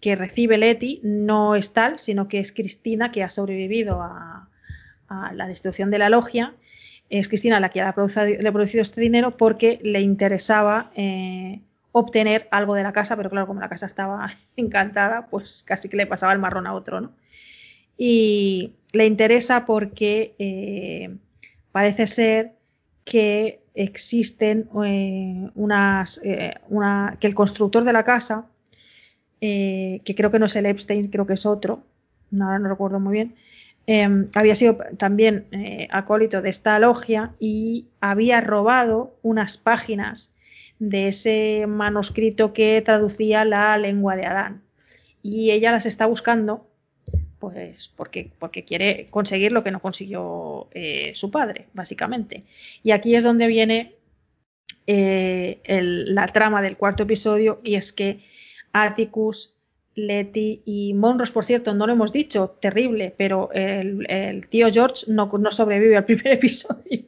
que recibe Letty no es tal, sino que es Cristina que ha sobrevivido a, a la destrucción de la logia es Cristina la que le ha, producido, este dinero porque le interesaba eh, obtener algo de la casa, pero claro, como la casa estaba [laughs] encantada, pues casi que le pasaba el marrón a otro, ¿no? Y le interesa porque eh, parece ser que existen eh, unas, una, que el constructor de la casa, que creo que no es el Epstein, creo que es otro, no, no recuerdo muy bien, eh, había sido también eh, acólito de esta logia y había robado unas páginas de ese manuscrito que traducía la lengua de Adán. Y ella las está buscando, pues porque, porque quiere conseguir lo que no consiguió eh, su padre, básicamente. Y aquí es donde viene eh, la trama del cuarto episodio y es que Atticus, Letty y Monros, por cierto, no lo hemos dicho, terrible, pero el, el tío George no, no sobrevive al [laughs] primer episodio.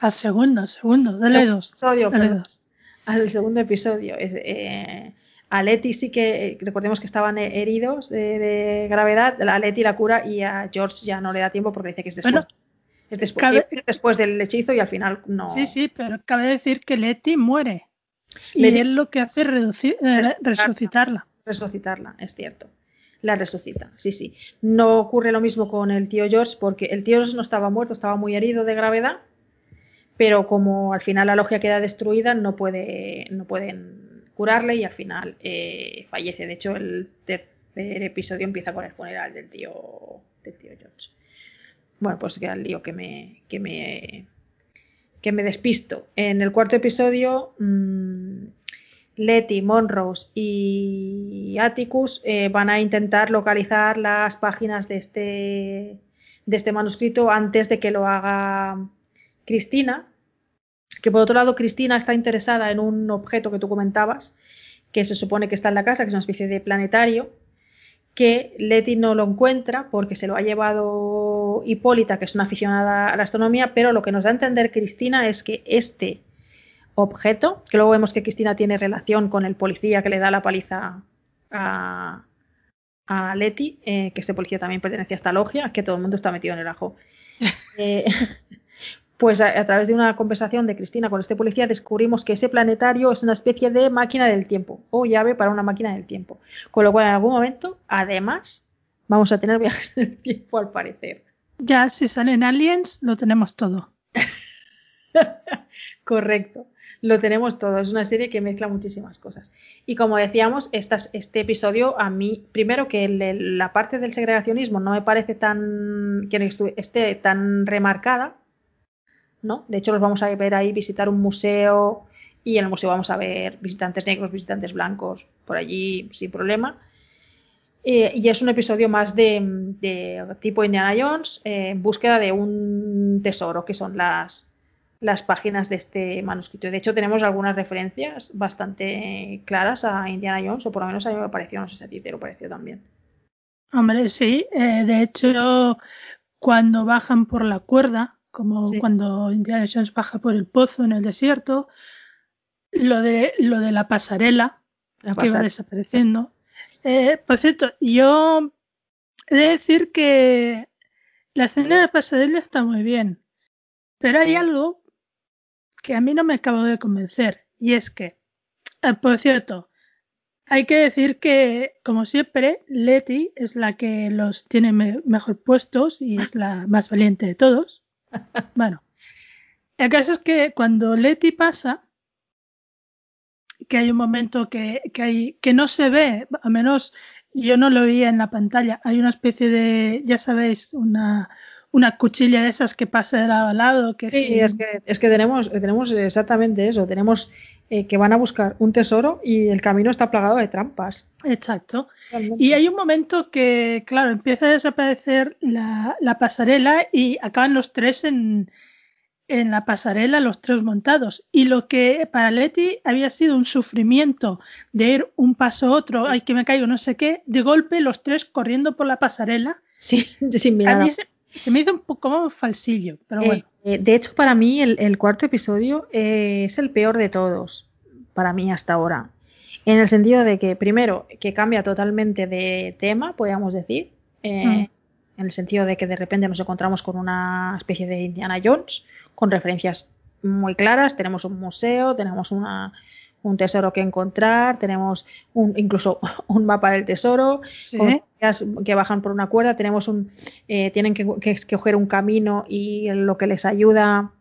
Al segundo, al segundo, dale Segundo dos. episodio, Dale perdón. dos. al segundo episodio. Es, eh, a Letty sí que, eh, recordemos que estaban eh, heridos de, de gravedad, a Letty la cura y a George ya no le da tiempo porque dice que es después. Bueno, es después, cabe- es después del hechizo y al final no. Sí, sí, pero cabe decir que Letty muere. Y Letty- él lo que hace es reducir- eh, Resucitarla. Resucitarla. Es cierto. La resucita, sí, sí. No ocurre lo mismo con el tío George porque el tío George no estaba muerto, estaba muy herido de gravedad, pero como al final la logia queda destruida, no, puede, no pueden curarle y al final eh, fallece. De hecho, el tercer episodio empieza con el funeral del tío, del tío George. Bueno, pues queda el lío que me, que me, que me despisto. En el cuarto episodio, mmm, Letty, Monrose y Atticus eh, van a intentar localizar las páginas de este, de este manuscrito antes de que lo haga Cristina. Que por otro lado, Cristina está interesada en un objeto que tú comentabas, que se supone que está en la casa, que es una especie de planetario, que Letty no lo encuentra porque se lo ha llevado Hipólita, que es una aficionada a la astronomía, pero lo que nos da a entender Cristina es que este objeto, que luego vemos que Cristina tiene relación con el policía que le da la paliza a, a Letty, eh, que este policía también pertenece a esta logia, que todo el mundo está metido en el ajo. [laughs] Eh, [laughs] pues a, a, través de una conversación de Cristina con este policía descubrimos que ese planetario es una especie de máquina del tiempo o llave para una máquina del tiempo. Con lo cual en algún momento, además, vamos a tener viajes en el tiempo al parecer. Ya, si salen aliens, lo tenemos todo. [laughs] Correcto. Lo tenemos todo. Es una serie que mezcla muchísimas cosas. Y como decíamos, este episodio a mí, primero que la parte del segregacionismo no me parece tan que esté tan remarcada, ¿no? De hecho, los vamos a ver ahí visitar un museo y en el museo vamos a ver visitantes negros, visitantes blancos, por allí sin problema. Eh, y es un episodio más de, de tipo Indiana Jones eh, en búsqueda de un tesoro, que son las, las páginas de este manuscrito. De hecho, tenemos algunas referencias bastante claras a Indiana Jones, o por lo menos a mí me pareció, no sé si a ti te lo pareció también. Hombre, sí. Eh, de hecho, cuando bajan por la cuerda, como sí. cuando Indiana Jones baja por el pozo en el desierto, lo de, lo de la pasarela, la que va desapareciendo. Eh, por cierto, yo he de decir que la escena de la pasarela está muy bien, pero hay algo que a mí no me acabo de convencer, y es que, eh, por cierto, hay que decir que, como siempre, Letty es la que los tiene me mejor puestos y es la más valiente de todos. [laughs] Bueno, el caso es que cuando Letty pasa, que hay un momento que, que, hay, que no se ve, a menos yo no lo veía en la pantalla, hay una especie de, ya sabéis, una, una cuchilla de esas que pasa de lado a lado. Que sí, sí, es que, es que tenemos, tenemos exactamente eso, tenemos eh, que van a buscar un tesoro y el camino está plagado de trampas. Exacto. Realmente. Y hay un momento que, claro, empieza a desaparecer la, la pasarela y acaban los tres en, en la pasarela, los tres montados. Y lo que para Letty había sido un sufrimiento de ir un paso a otro, ay que me caigo, no sé qué, de golpe los tres corriendo por la pasarela. Sí, [laughs] sin mirar. A mí se, se me hizo un poco como falsillo, pero bueno. Eh, de hecho, para mí el, el cuarto episodio eh, es el peor de todos, para mí hasta ahora. En el sentido de que, primero, que cambia totalmente de tema, podríamos decir. Eh, mm. En el sentido de que de repente nos encontramos con una especie de Indiana Jones, con referencias muy claras. Tenemos un museo, tenemos una, un tesoro que encontrar, tenemos un, incluso [laughs] un mapa del tesoro, sí. que bajan por una cuerda, tenemos un, eh, tienen que, que, que, coger un camino y lo que les ayuda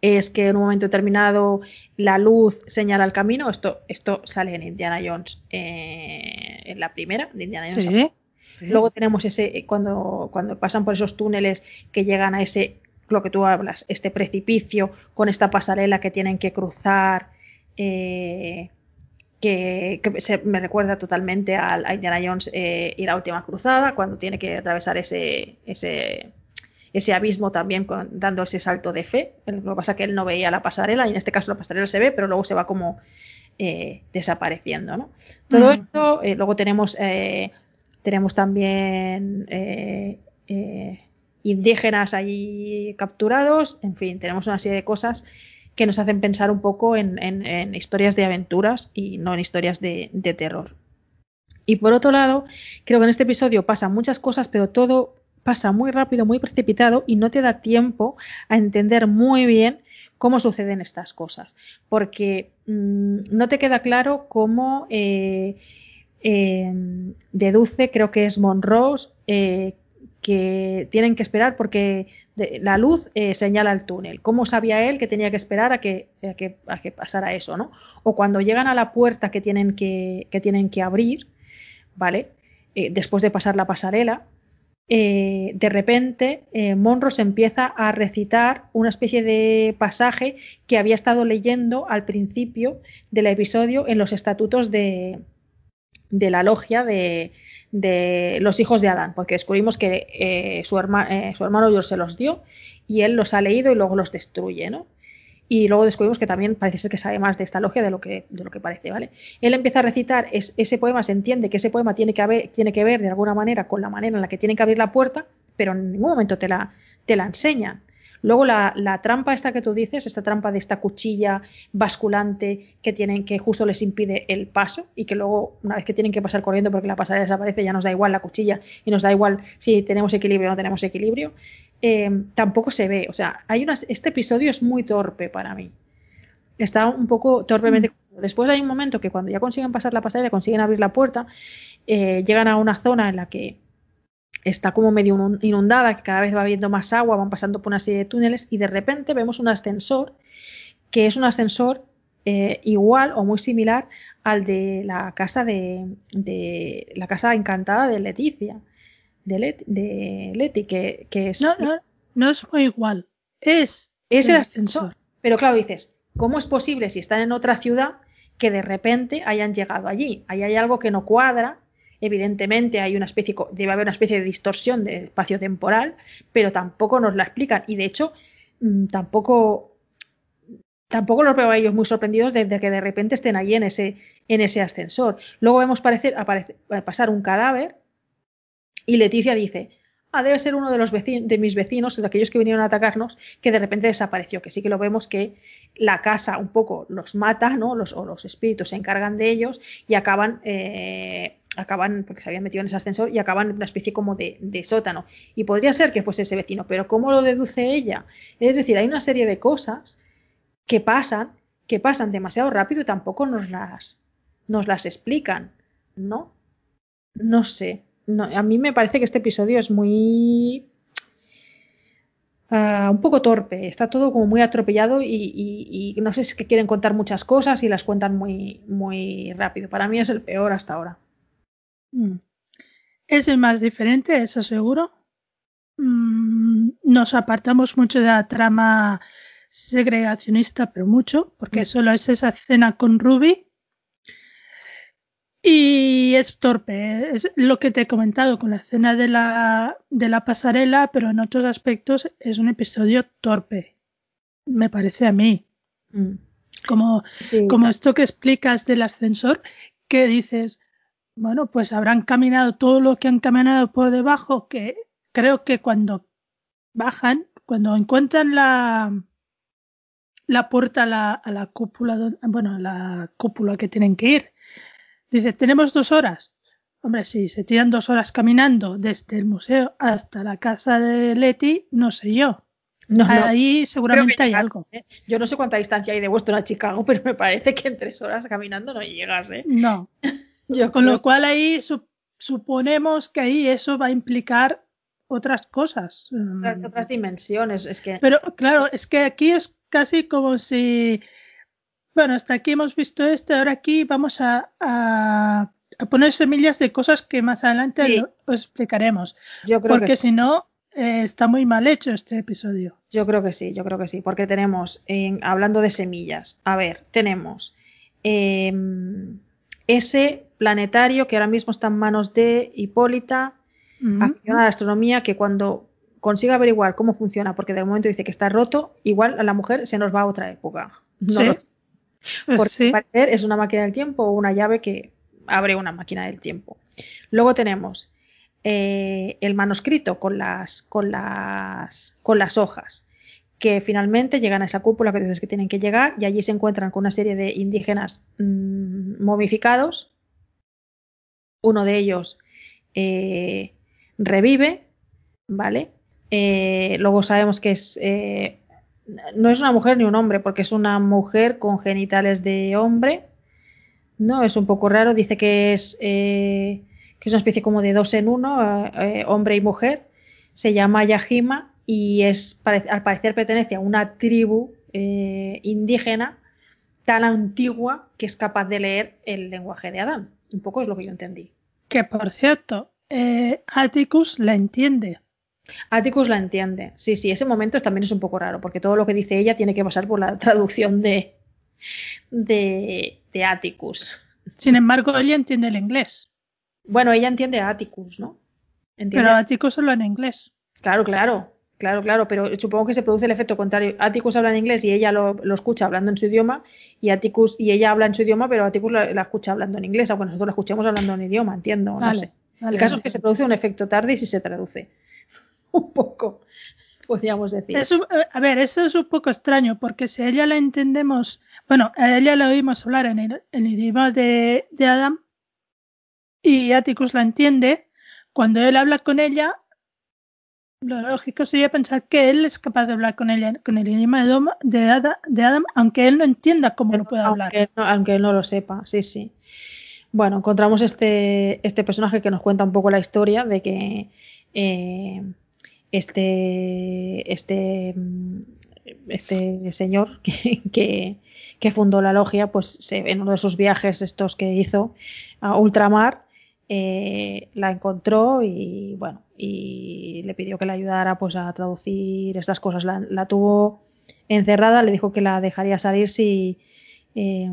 es que en un momento determinado la luz señala el camino. Esto, esto sale en Indiana Jones, eh, en la primera de Indiana Jones. Sí. Sí. Luego tenemos ese, cuando, cuando pasan por esos túneles que llegan a ese, lo que tú hablas, este precipicio con esta pasarela que tienen que cruzar. Eh, que, que se, me recuerda totalmente a, a Indiana Jones eh, y la última cruzada, cuando tiene que atravesar ese, ese, ese abismo también dando ese salto de fe. Lo que pasa es que él no veía la pasarela y en este caso la pasarela se ve, pero luego se va como eh, desapareciendo. ¿no? Todo esto, eh, luego tenemos, tenemos también indígenas allí capturados, en fin, tenemos una serie de cosas que nos hacen pensar un poco en, historias de aventuras y no en historias de, terror. Y por otro lado, creo que en este episodio pasan muchas cosas, pero todo pasa muy rápido, muy precipitado y no te da tiempo a entender muy bien cómo suceden estas cosas, porque mm, no te queda claro cómo eh, em, deduce, creo que es Monrose, eh, que tienen que esperar porque la luz eh, señala el túnel. ¿Cómo sabía él que tenía que esperar a que, a que, pasara eso? ¿no? O cuando llegan a la puerta que tienen que, que tienen que abrir, ¿vale? después de pasar la pasarela, eh, de repente eh, Monros empieza a recitar una especie de pasaje que había estado leyendo al principio del episodio en los estatutos de, la logia de, los hijos de Adán, porque descubrimos que eh, su, su hermano Dios se los dio y él los ha leído y luego los destruye, ¿no? y luego descubrimos que también parece ser que sabe más de esta logia de lo que, de lo que parece, ¿vale? Él empieza a recitar ese poema, se entiende que ese poema tiene que, tiene que ver de alguna manera con la manera en la que tienen que abrir la puerta, pero en ningún momento te la, te la. Luego la, trampa esta que tú dices, esta trampa de esta cuchilla basculante que tienen que justo les impide el paso y que luego una vez que tienen que pasar corriendo porque la pasarela desaparece ya nos da igual la cuchilla y nos da igual si tenemos equilibrio o no tenemos equilibrio, eh, tampoco se ve. O sea, hay unas, este episodio es muy torpe para mí. Está un poco torpemente. Mm. Después hay un momento que cuando ya consiguen pasar la pasarela, consiguen abrir la puerta, eh, llegan a una zona en la que está como medio inundada, que cada vez va habiendo más agua, van pasando por una serie de túneles y de repente vemos un ascensor que es un ascensor eh, igual o muy similar al de la casa de, la casa encantada de Leticia, de, Leti, que, es no, no, no es muy igual, es es el ascensor. Pero claro, dices, ¿cómo es posible si están en otra ciudad que de repente hayan llegado allí? Ahí hay algo que no cuadra Evidentemente hay una especie, debe haber una especie de distorsión de espacio temporal, pero tampoco nos la explican. Y de hecho, mm, tampoco, tampoco los veo a ellos muy sorprendidos de, que de repente estén allí en ese, en ese ascensor. Luego vemos parecer, pasar un cadáver y Leticia dice, ah, debe ser uno de los vecinos, de mis vecinos, de aquellos que vinieron a atacarnos, que de repente desapareció, que sí que lo vemos que la casa un poco los mata, ¿no? Los, o los espíritus se encargan de ellos y acaban eh, acaban, porque se habían metido en ese ascensor y acaban en una especie como de, sótano. Y podría ser que fuese ese vecino, pero ¿cómo lo deduce ella? Es decir, hay una serie de cosas que pasan, que pasan demasiado rápido y tampoco nos las, nos las explican, ¿no? No sé. a mí me parece que este episodio es muy Uh, un poco torpe, está todo como muy atropellado y, no sé si es que quieren contar muchas cosas y las cuentan muy, muy rápido. Para mí es el peor hasta ahora. Mm. Es el más diferente, eso seguro. Mm, nos apartamos mucho de la trama segregacionista, pero mucho, porque mm. solo es esa escena con Ruby. Y es torpe, es lo que te he comentado con la escena de la, de la pasarela, pero en otros aspectos es un episodio torpe, me parece a mí. Como, como esto que explicas del ascensor, que dices, bueno, pues habrán caminado todo lo que han caminado por debajo, que creo que cuando bajan, cuando encuentran la, la puerta a la, a la cúpula, bueno, a la cúpula que tienen que ir, dice, tenemos dos horas. Hombre, si se tiran dos horas caminando desde el museo hasta la casa de Leti, no sé yo. No, Ahí seguramente hay algo. ¿eh? Yo no sé cuánta distancia hay de Boston a Chicago, pero me parece que en tres horas caminando no llegas, ¿eh? No. [laughs] Con lo cual ahí suponemos que ahí eso va a implicar otras cosas. Otras, mm. dimensiones. Es que... Pero claro, es que aquí es casi como si, bueno, hasta aquí hemos visto este, ahora aquí vamos a, a, poner semillas de cosas que más adelante os explicaremos. Yo creo porque si no, eh, está muy mal hecho este episodio. Yo creo que sí, yo creo que sí, porque tenemos, en, hablando de semillas, a ver, tenemos em, ese planetario que ahora mismo está en manos de Hipólita, a la astronomía, que cuando consiga averiguar cómo funciona, porque de momento dice que está roto, igual a la mujer se nos va a otra época. No Sí. lo sé. Porque Sí. al parecer es una máquina del tiempo o una llave que abre una máquina del tiempo. Luego tenemos eh, el manuscrito con las, con, las, con las hojas, que finalmente llegan a esa cúpula que dices que tienen que llegar y allí se encuentran con una serie de indígenas mm, momificados. Uno de ellos eh, revive, ¿vale? Eh, luego sabemos que es eh, no es una mujer ni un hombre, porque es una mujer con genitales de hombre. No, es un poco raro. Dice que es, que es una especie como de dos en uno, hombre y mujer. Se llama Yajima y es, al parecer pertenece a una tribu eh, indígena tan antigua que es capaz de leer el lenguaje de Adán. Un poco es lo que yo entendí. Que por cierto, eh, Atticus la entiende. Atticus la entiende. Sí, sí, ese momento también es un poco raro, porque todo lo que dice ella tiene que pasar por la traducción de, de, de Atticus. Sin embargo, ella entiende el inglés. Bueno, ella entiende a Atticus, ¿no? Entiende. Pero Atticus habla en inglés. Claro, claro, claro, claro, pero supongo que se produce el efecto contrario. Atticus habla en inglés y ella lo, lo escucha hablando en su idioma, y Atticus y ella habla en su idioma, pero Atticus la, la escucha hablando en inglés, aunque nosotros la escuchemos hablando en idioma, entiendo, no sé. vale, el caso vale. es que se produce un efecto tarde y si se traduce. [laughs] un poco, podríamos decir. Eh, a ver, eso es un poco extraño, porque si a ella la entendemos, bueno, a ella la oímos hablar en el, en el idioma de, de Adam y Atticus la entiende, cuando él habla con ella, lo lógico sería pensar que él es capaz de hablar con con el idioma de, Dom- de, Ada- de Adam, aunque él no entienda cómo lo puede hablar. Aunque no, aunque él no lo sepa, sí, sí. Bueno, encontramos este, este personaje que nos cuenta un poco la historia de que eh, este, este, mm, este señor [laughs] que, que, fundó la logia, pues en uno de sus viajes estos que hizo a ultramar, eh, la encontró y bueno, y le pidió que le ayudara pues a traducir estas cosas. La, la tuvo encerrada, le dijo que la dejaría salir si eh,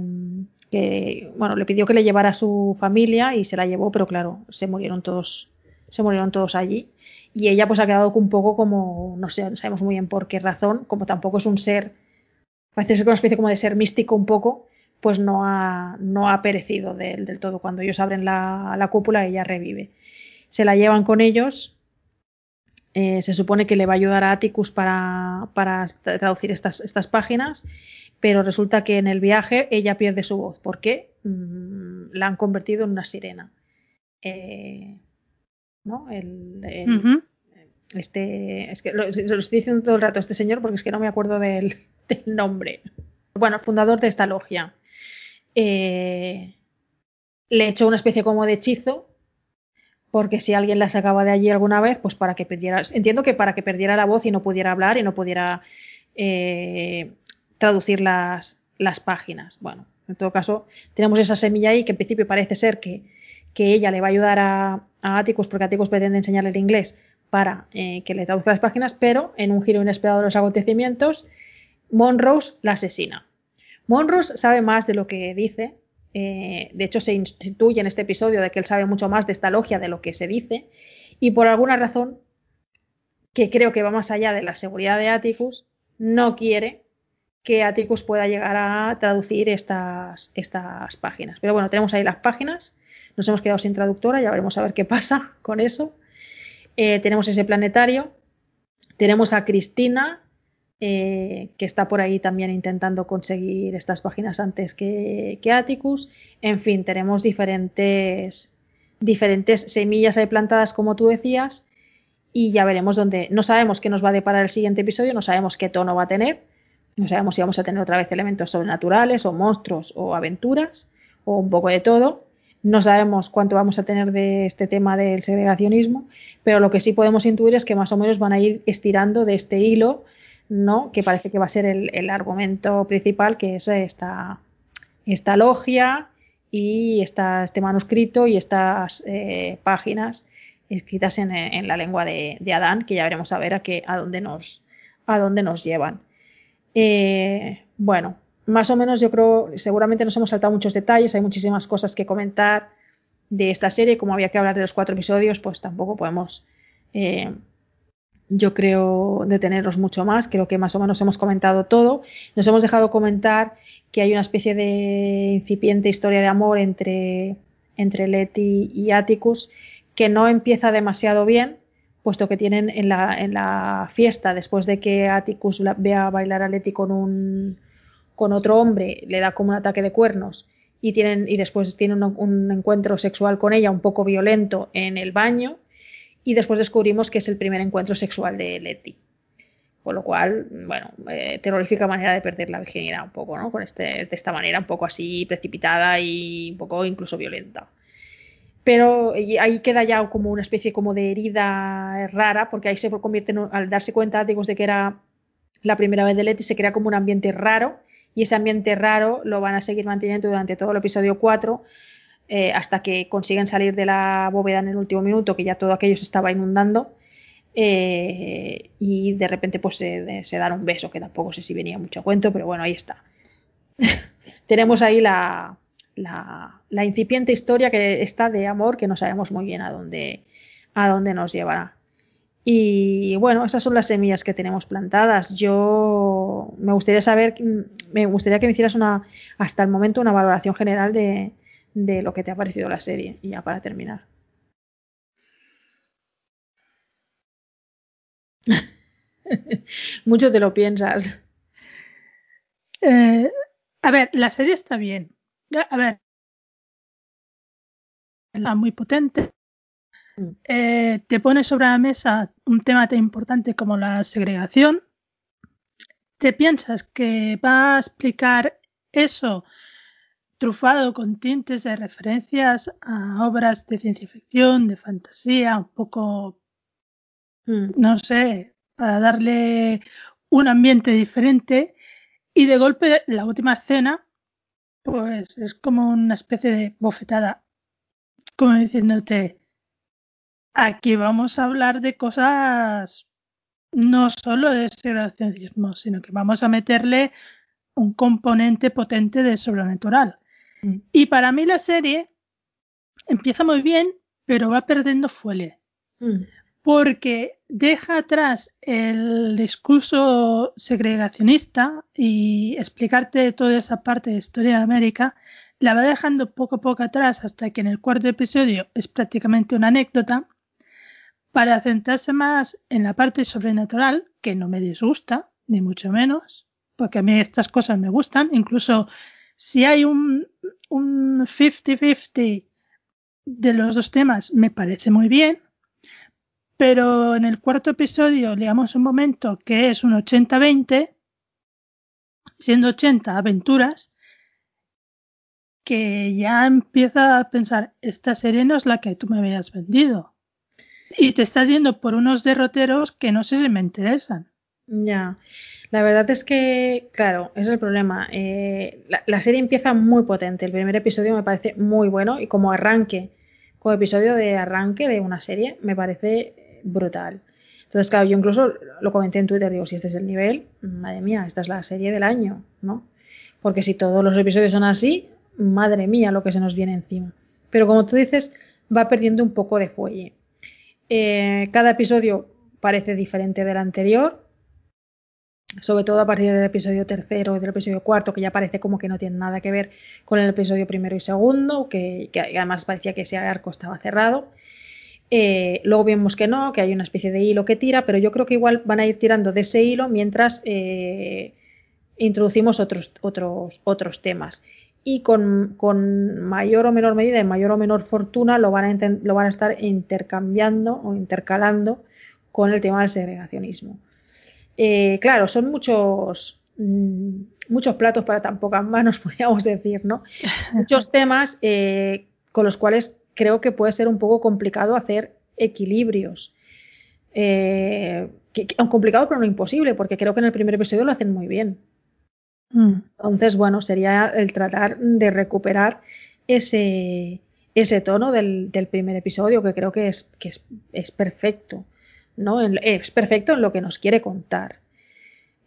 que bueno, le pidió que le llevara a su familia y se la llevó, pero claro, se murieron todos, se murieron todos allí. Y ella pues ha quedado un poco como, no sé, no sabemos muy bien por qué razón, como tampoco es un ser, parece ser una especie como de ser místico un poco, pues no ha, no ha perecido del, del todo. Cuando ellos abren la, la cúpula, ella revive. Se la llevan con ellos. Eh, se supone que le va a ayudar a Atticus para, para traducir estas, estas páginas, pero resulta que en el viaje ella pierde su voz porque mm, la han convertido en una sirena. Eh, ¿no? El, este, es que lo, se lo estoy diciendo todo el rato a este señor porque es que no me acuerdo del, del nombre. Bueno, fundador de esta logia. Eh, le echó una especie como de hechizo porque si alguien la sacaba de allí alguna vez, pues para que perdiera, entiendo que para que perdiera la voz y no pudiera hablar y no pudiera eh, traducir las, las páginas. Bueno, en todo caso, tenemos esa semilla ahí que en principio parece ser que, que ella le va a ayudar a, a porque Atticus pretende enseñarle el inglés para eh, que le traduzca las páginas, pero en un giro inesperado de los acontecimientos, Monrose la asesina. Monrose sabe más de lo que dice. eh, de hecho, se instituye en este episodio de que él sabe mucho más de esta logia de lo que se dice. Y por alguna razón, que creo que va más allá de la seguridad de Atticus, no quiere que Atticus pueda llegar a traducir estas, estas páginas. Pero bueno, tenemos ahí las páginas. Nos hemos quedado sin traductora, ya veremos a ver qué pasa con eso. Eh, tenemos ese planetario. Tenemos a Cristina, eh, que está por ahí también intentando conseguir estas páginas antes que, que Atticus. En fin, tenemos diferentes, diferentes semillas ahí plantadas, como tú decías, y ya veremos dónde. No sabemos qué nos va a deparar el siguiente episodio, no sabemos qué tono va a tener, no sabemos si vamos a tener otra vez elementos sobrenaturales o monstruos o aventuras o un poco de todo. No sabemos cuánto vamos a tener de este tema del segregacionismo, pero lo que sí podemos intuir es que más o menos van a ir estirando de este hilo, ¿no? Que parece que va a ser el, el argumento principal, que es esta, esta logia y esta, este manuscrito y estas eh, páginas escritas en, en la lengua de, de, Adán, que ya veremos a ver a, qué, a, dónde, nos, a dónde nos llevan. Eh, bueno, más o menos yo creo, seguramente nos hemos saltado muchos detalles, hay muchísimas cosas que comentar de esta serie, como había que hablar de los cuatro episodios, pues tampoco podemos eh, yo creo, deteneros mucho más. Creo que más o menos hemos comentado todo. Nos hemos dejado comentar que hay una especie de incipiente historia de amor entre, entre Leti y Atticus que no empieza demasiado bien, puesto que tienen en la, en la fiesta, después de que Atticus vea bailar a Leti con, un, con otro hombre, le da como un ataque de cuernos y, tienen, y después tienen un encuentro sexual con ella un poco violento en el baño y después descubrimos que es el primer encuentro sexual de Letty. Con lo cual, bueno, eh, terrorífica manera de perder la virginidad un poco, ¿no? Con este, de esta manera un poco así precipitada y un poco incluso violenta. Pero ahí queda ya como una especie como de herida rara, porque ahí se convierte, al darse cuenta, digo, de que era la primera vez de Letty, se crea como un ambiente raro, y ese ambiente raro lo van a seguir manteniendo durante todo el episodio 4, eh, hasta que consiguen salir de la bóveda en el último minuto, que ya todo aquello se estaba inundando. Eh, y de repente pues se, se, dan un beso, que tampoco sé si venía mucho a cuento, pero bueno, ahí está. [laughs] Tenemos ahí la, la, la, incipiente historia que está de amor que no sabemos muy bien a dónde, a dónde nos llevará. Y bueno, esas son las semillas que tenemos plantadas. Yo me gustaría saber, me gustaría que me hicieras una, hasta el momento, una valoración general de, de lo que te ha parecido la serie. Y ya para terminar. [laughs] Mucho te lo piensas. Eh, a ver, la serie está bien. A ver, está muy potente. Mm. Eh, te pone sobre la mesa un tema tan importante como la segregación. Te piensas que va a explicar eso trufado con tintes de referencias a obras de ciencia ficción, de fantasía, un poco, mm. no sé, para darle un ambiente diferente. Y de golpe la última escena, pues es como una especie de bofetada, como diciéndote, aquí vamos a hablar de cosas no solo de segregacionismo, sino que vamos a meterle un componente potente de sobrenatural. Mm. Y para mí la serie empieza muy bien, pero va perdiendo fuelle. Mm. Porque deja atrás el discurso segregacionista y explicarte toda esa parte de historia de América, la va dejando poco a poco atrás hasta que en el cuarto episodio es prácticamente una anécdota, para centrarse más en la parte sobrenatural, que no me disgusta, ni mucho menos, porque a mí estas cosas me gustan, incluso si hay un 50-50 de los dos temas, me parece muy bien, pero en el cuarto episodio leamos un momento que es un 80-20, siendo 80 aventuras, que ya empieza a pensar, esta serie no es la que tú me habías vendido. Y te estás yendo por unos derroteros que no sé si me interesan. Ya, la verdad es que, claro, es el problema. Eh, la, la, serie empieza muy potente. El primer episodio me parece muy bueno y como arranque, como episodio de arranque de una serie, me parece brutal. Entonces, claro, yo incluso lo comenté en Twitter, digo, si este es el nivel, madre mía, esta es la serie del año, ¿no? Porque si todos los episodios son así, madre mía, lo que se nos viene encima. Pero como tú dices, va perdiendo un poco de fuelle. Eh, cada episodio parece diferente del anterior, sobre todo a partir del episodio tercero y del episodio cuarto, que ya parece como que no tiene nada que ver con el episodio primero y segundo, que, además parecía que ese arco estaba cerrado. Eh, luego vemos que no, que hay una especie de hilo que tira, pero yo creo que igual van a ir tirando de ese hilo mientras eh, introducimos otros, otros, otros temas. Y con, con, mayor o menor medida, en mayor o menor fortuna, lo van, a lo van a estar intercambiando o intercalando con el tema del segregacionismo. Eh, claro, son muchos, mmm, muchos platos para tan pocas manos, [laughs] podríamos decir, ¿no? Muchos temas eh, con los cuales creo que puede ser un poco complicado hacer equilibrios. Eh, que, que, complicado pero no imposible, porque creo que en el primer episodio lo hacen muy bien. Mm. Entonces, bueno, sería el tratar de recuperar ese, ese tono del, del, primer episodio, que creo que es, que es, es perfecto. Es perfecto en lo que nos quiere contar.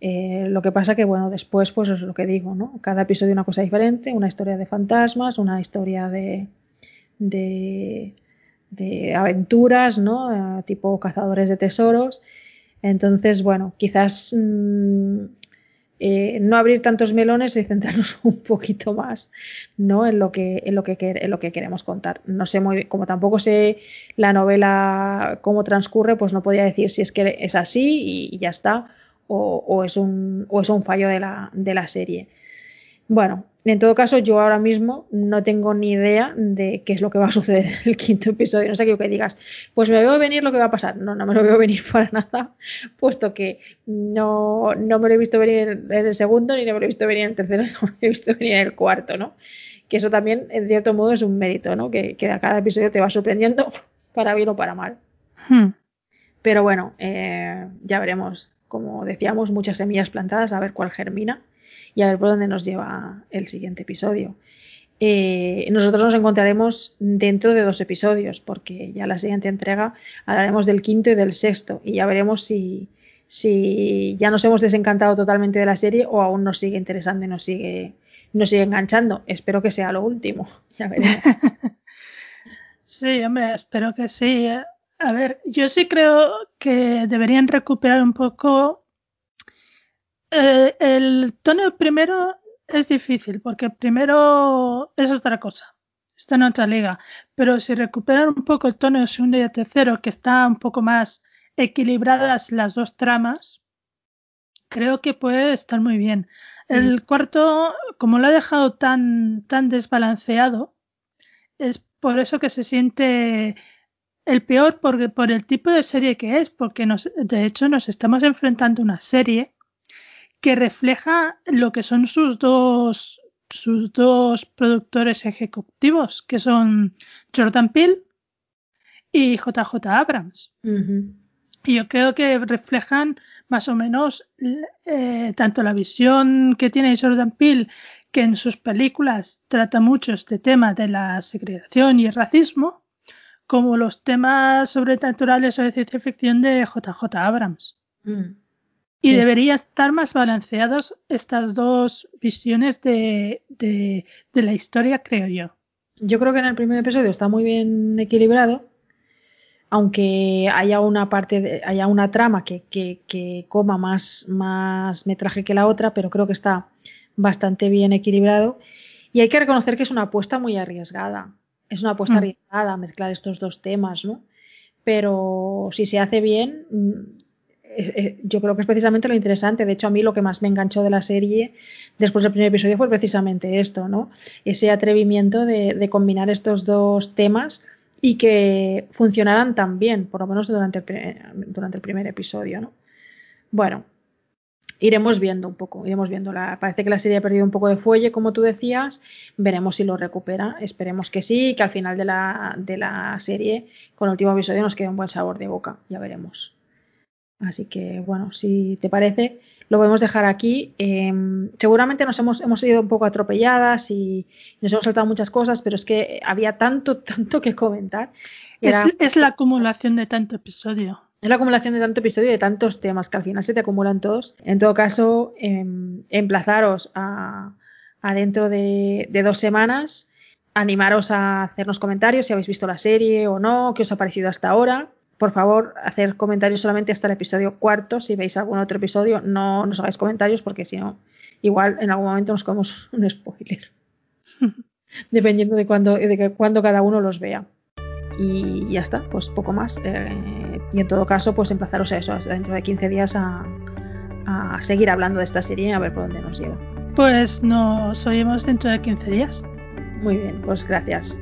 Eh, lo que pasa que, bueno, después, pues es lo que digo, ¿no? Cada episodio una cosa diferente, una historia de fantasmas, una historia de, de, de aventuras, ¿no? Eh, tipo cazadores de tesoros. Entonces, bueno, quizás mm, eh, no abrir tantos melones y centrarnos [laughs] un poquito más ¿no? en, lo que, en, lo que, en lo que queremos contar. No sé muy como tampoco sé la novela cómo transcurre, pues no podía decir si es que es así y, ya está, o, o, es un, o es un fallo de la, de la serie. Bueno, en todo caso, yo ahora mismo no tengo ni idea de qué es lo que va a suceder en el quinto episodio. No sé qué que digas, pues me veo venir lo que va a pasar. No, no me lo veo venir [laughs] para nada, puesto que no, no me lo he visto venir en el segundo, ni no me lo he visto venir en el tercero, [laughs] ni me lo he visto venir en el cuarto, ¿no? Que eso también, en cierto modo, es un mérito, ¿no? Que, que a cada episodio te va sorprendiendo, [laughs] para bien o para mal. Hmm. Pero bueno, eh, ya veremos. Como decíamos, muchas semillas plantadas, a ver cuál germina y a ver por dónde nos lleva el siguiente episodio. Eh, nosotros nos encontraremos dentro de dos episodios, porque ya la siguiente entrega hablaremos del quinto y del sexto, y ya veremos si, si ya nos hemos desencantado totalmente de la serie o aún nos sigue interesando y nos sigue, nos sigue enganchando. Espero que sea lo último. [laughs] Ya [laughs] sí, hombre, espero que sí. A ver, yo sí creo que deberían recuperar un poco eh, el tono primero es difícil porque primero es otra cosa. Está en otra liga. Pero si recuperan un poco el tono de segundo y de tercero, que está un poco más equilibradas las dos tramas, creo que puede estar muy bien. El mm. cuarto, como lo ha dejado tan, tan desbalanceado, es por eso que se siente el peor porque, por el tipo de serie que es, porque nos, de hecho nos estamos enfrentando a una serie que refleja lo que son sus dos, sus dos productores ejecutivos, que son Jordan Peele y JJ Abrams. Y yo creo que reflejan más o menos eh, tanto la visión que tiene Jordan Peele, que en sus películas trata mucho este tema de la segregación y el racismo, como los temas sobrenaturales o de ciencia ficción de JJ Abrams. Mm. Y debería estar más balanceados estas dos visiones de, de, la historia, creo yo. Yo creo que en el primer episodio está muy bien equilibrado, aunque haya una parte, haya una trama que, que, que, coma más, más metraje que la otra, pero creo que está bastante bien equilibrado. Y hay que reconocer que es una apuesta muy arriesgada. Es una apuesta mm. arriesgada mezclar estos dos temas, ¿no? Pero si se hace bien, yo creo que es precisamente lo interesante. De hecho, a mí lo que más me enganchó de la serie después del primer episodio fue precisamente esto, ¿no? Ese atrevimiento de, combinar estos dos temas y que funcionaran tan bien, por lo menos durante el, durante el primer episodio, ¿no? Bueno, iremos viendo un poco, iremos viendo. La, parece que la serie ha perdido un poco de fuelle, como tú decías. Veremos si lo recupera. Esperemos que sí, que al final de la, de la serie, con el último episodio, nos quede un buen sabor de boca. Ya veremos. Así que, bueno, si te parece, lo podemos dejar aquí. Em, seguramente nos hemos, hemos ido un poco atropelladas y nos hemos saltado muchas cosas, pero es que había tanto, [laughs] tanto que comentar. Es, la acumulación de tanto episodio. Es la acumulación de tanto episodio y de tantos temas que al final se te acumulan todos. En todo caso, em, emplazaros a, dentro de, de dos semanas animaros a hacernos comentarios si habéis visto la serie o no, qué os ha parecido hasta ahora por favor, hacer comentarios solamente hasta el episodio cuarto. Si veis algún otro episodio, no nos hagáis comentarios porque si no, igual en algún momento nos comemos un spoiler. [laughs] Dependiendo de cuándo de cuando cada uno los vea. Y ya está, pues poco más. Eh, y en todo caso, pues emplazaros a eso, dentro de 15 días a, a seguir hablando de esta serie y a ver por dónde nos lleva. Pues nos oímos dentro de 15 días. Muy bien, pues gracias.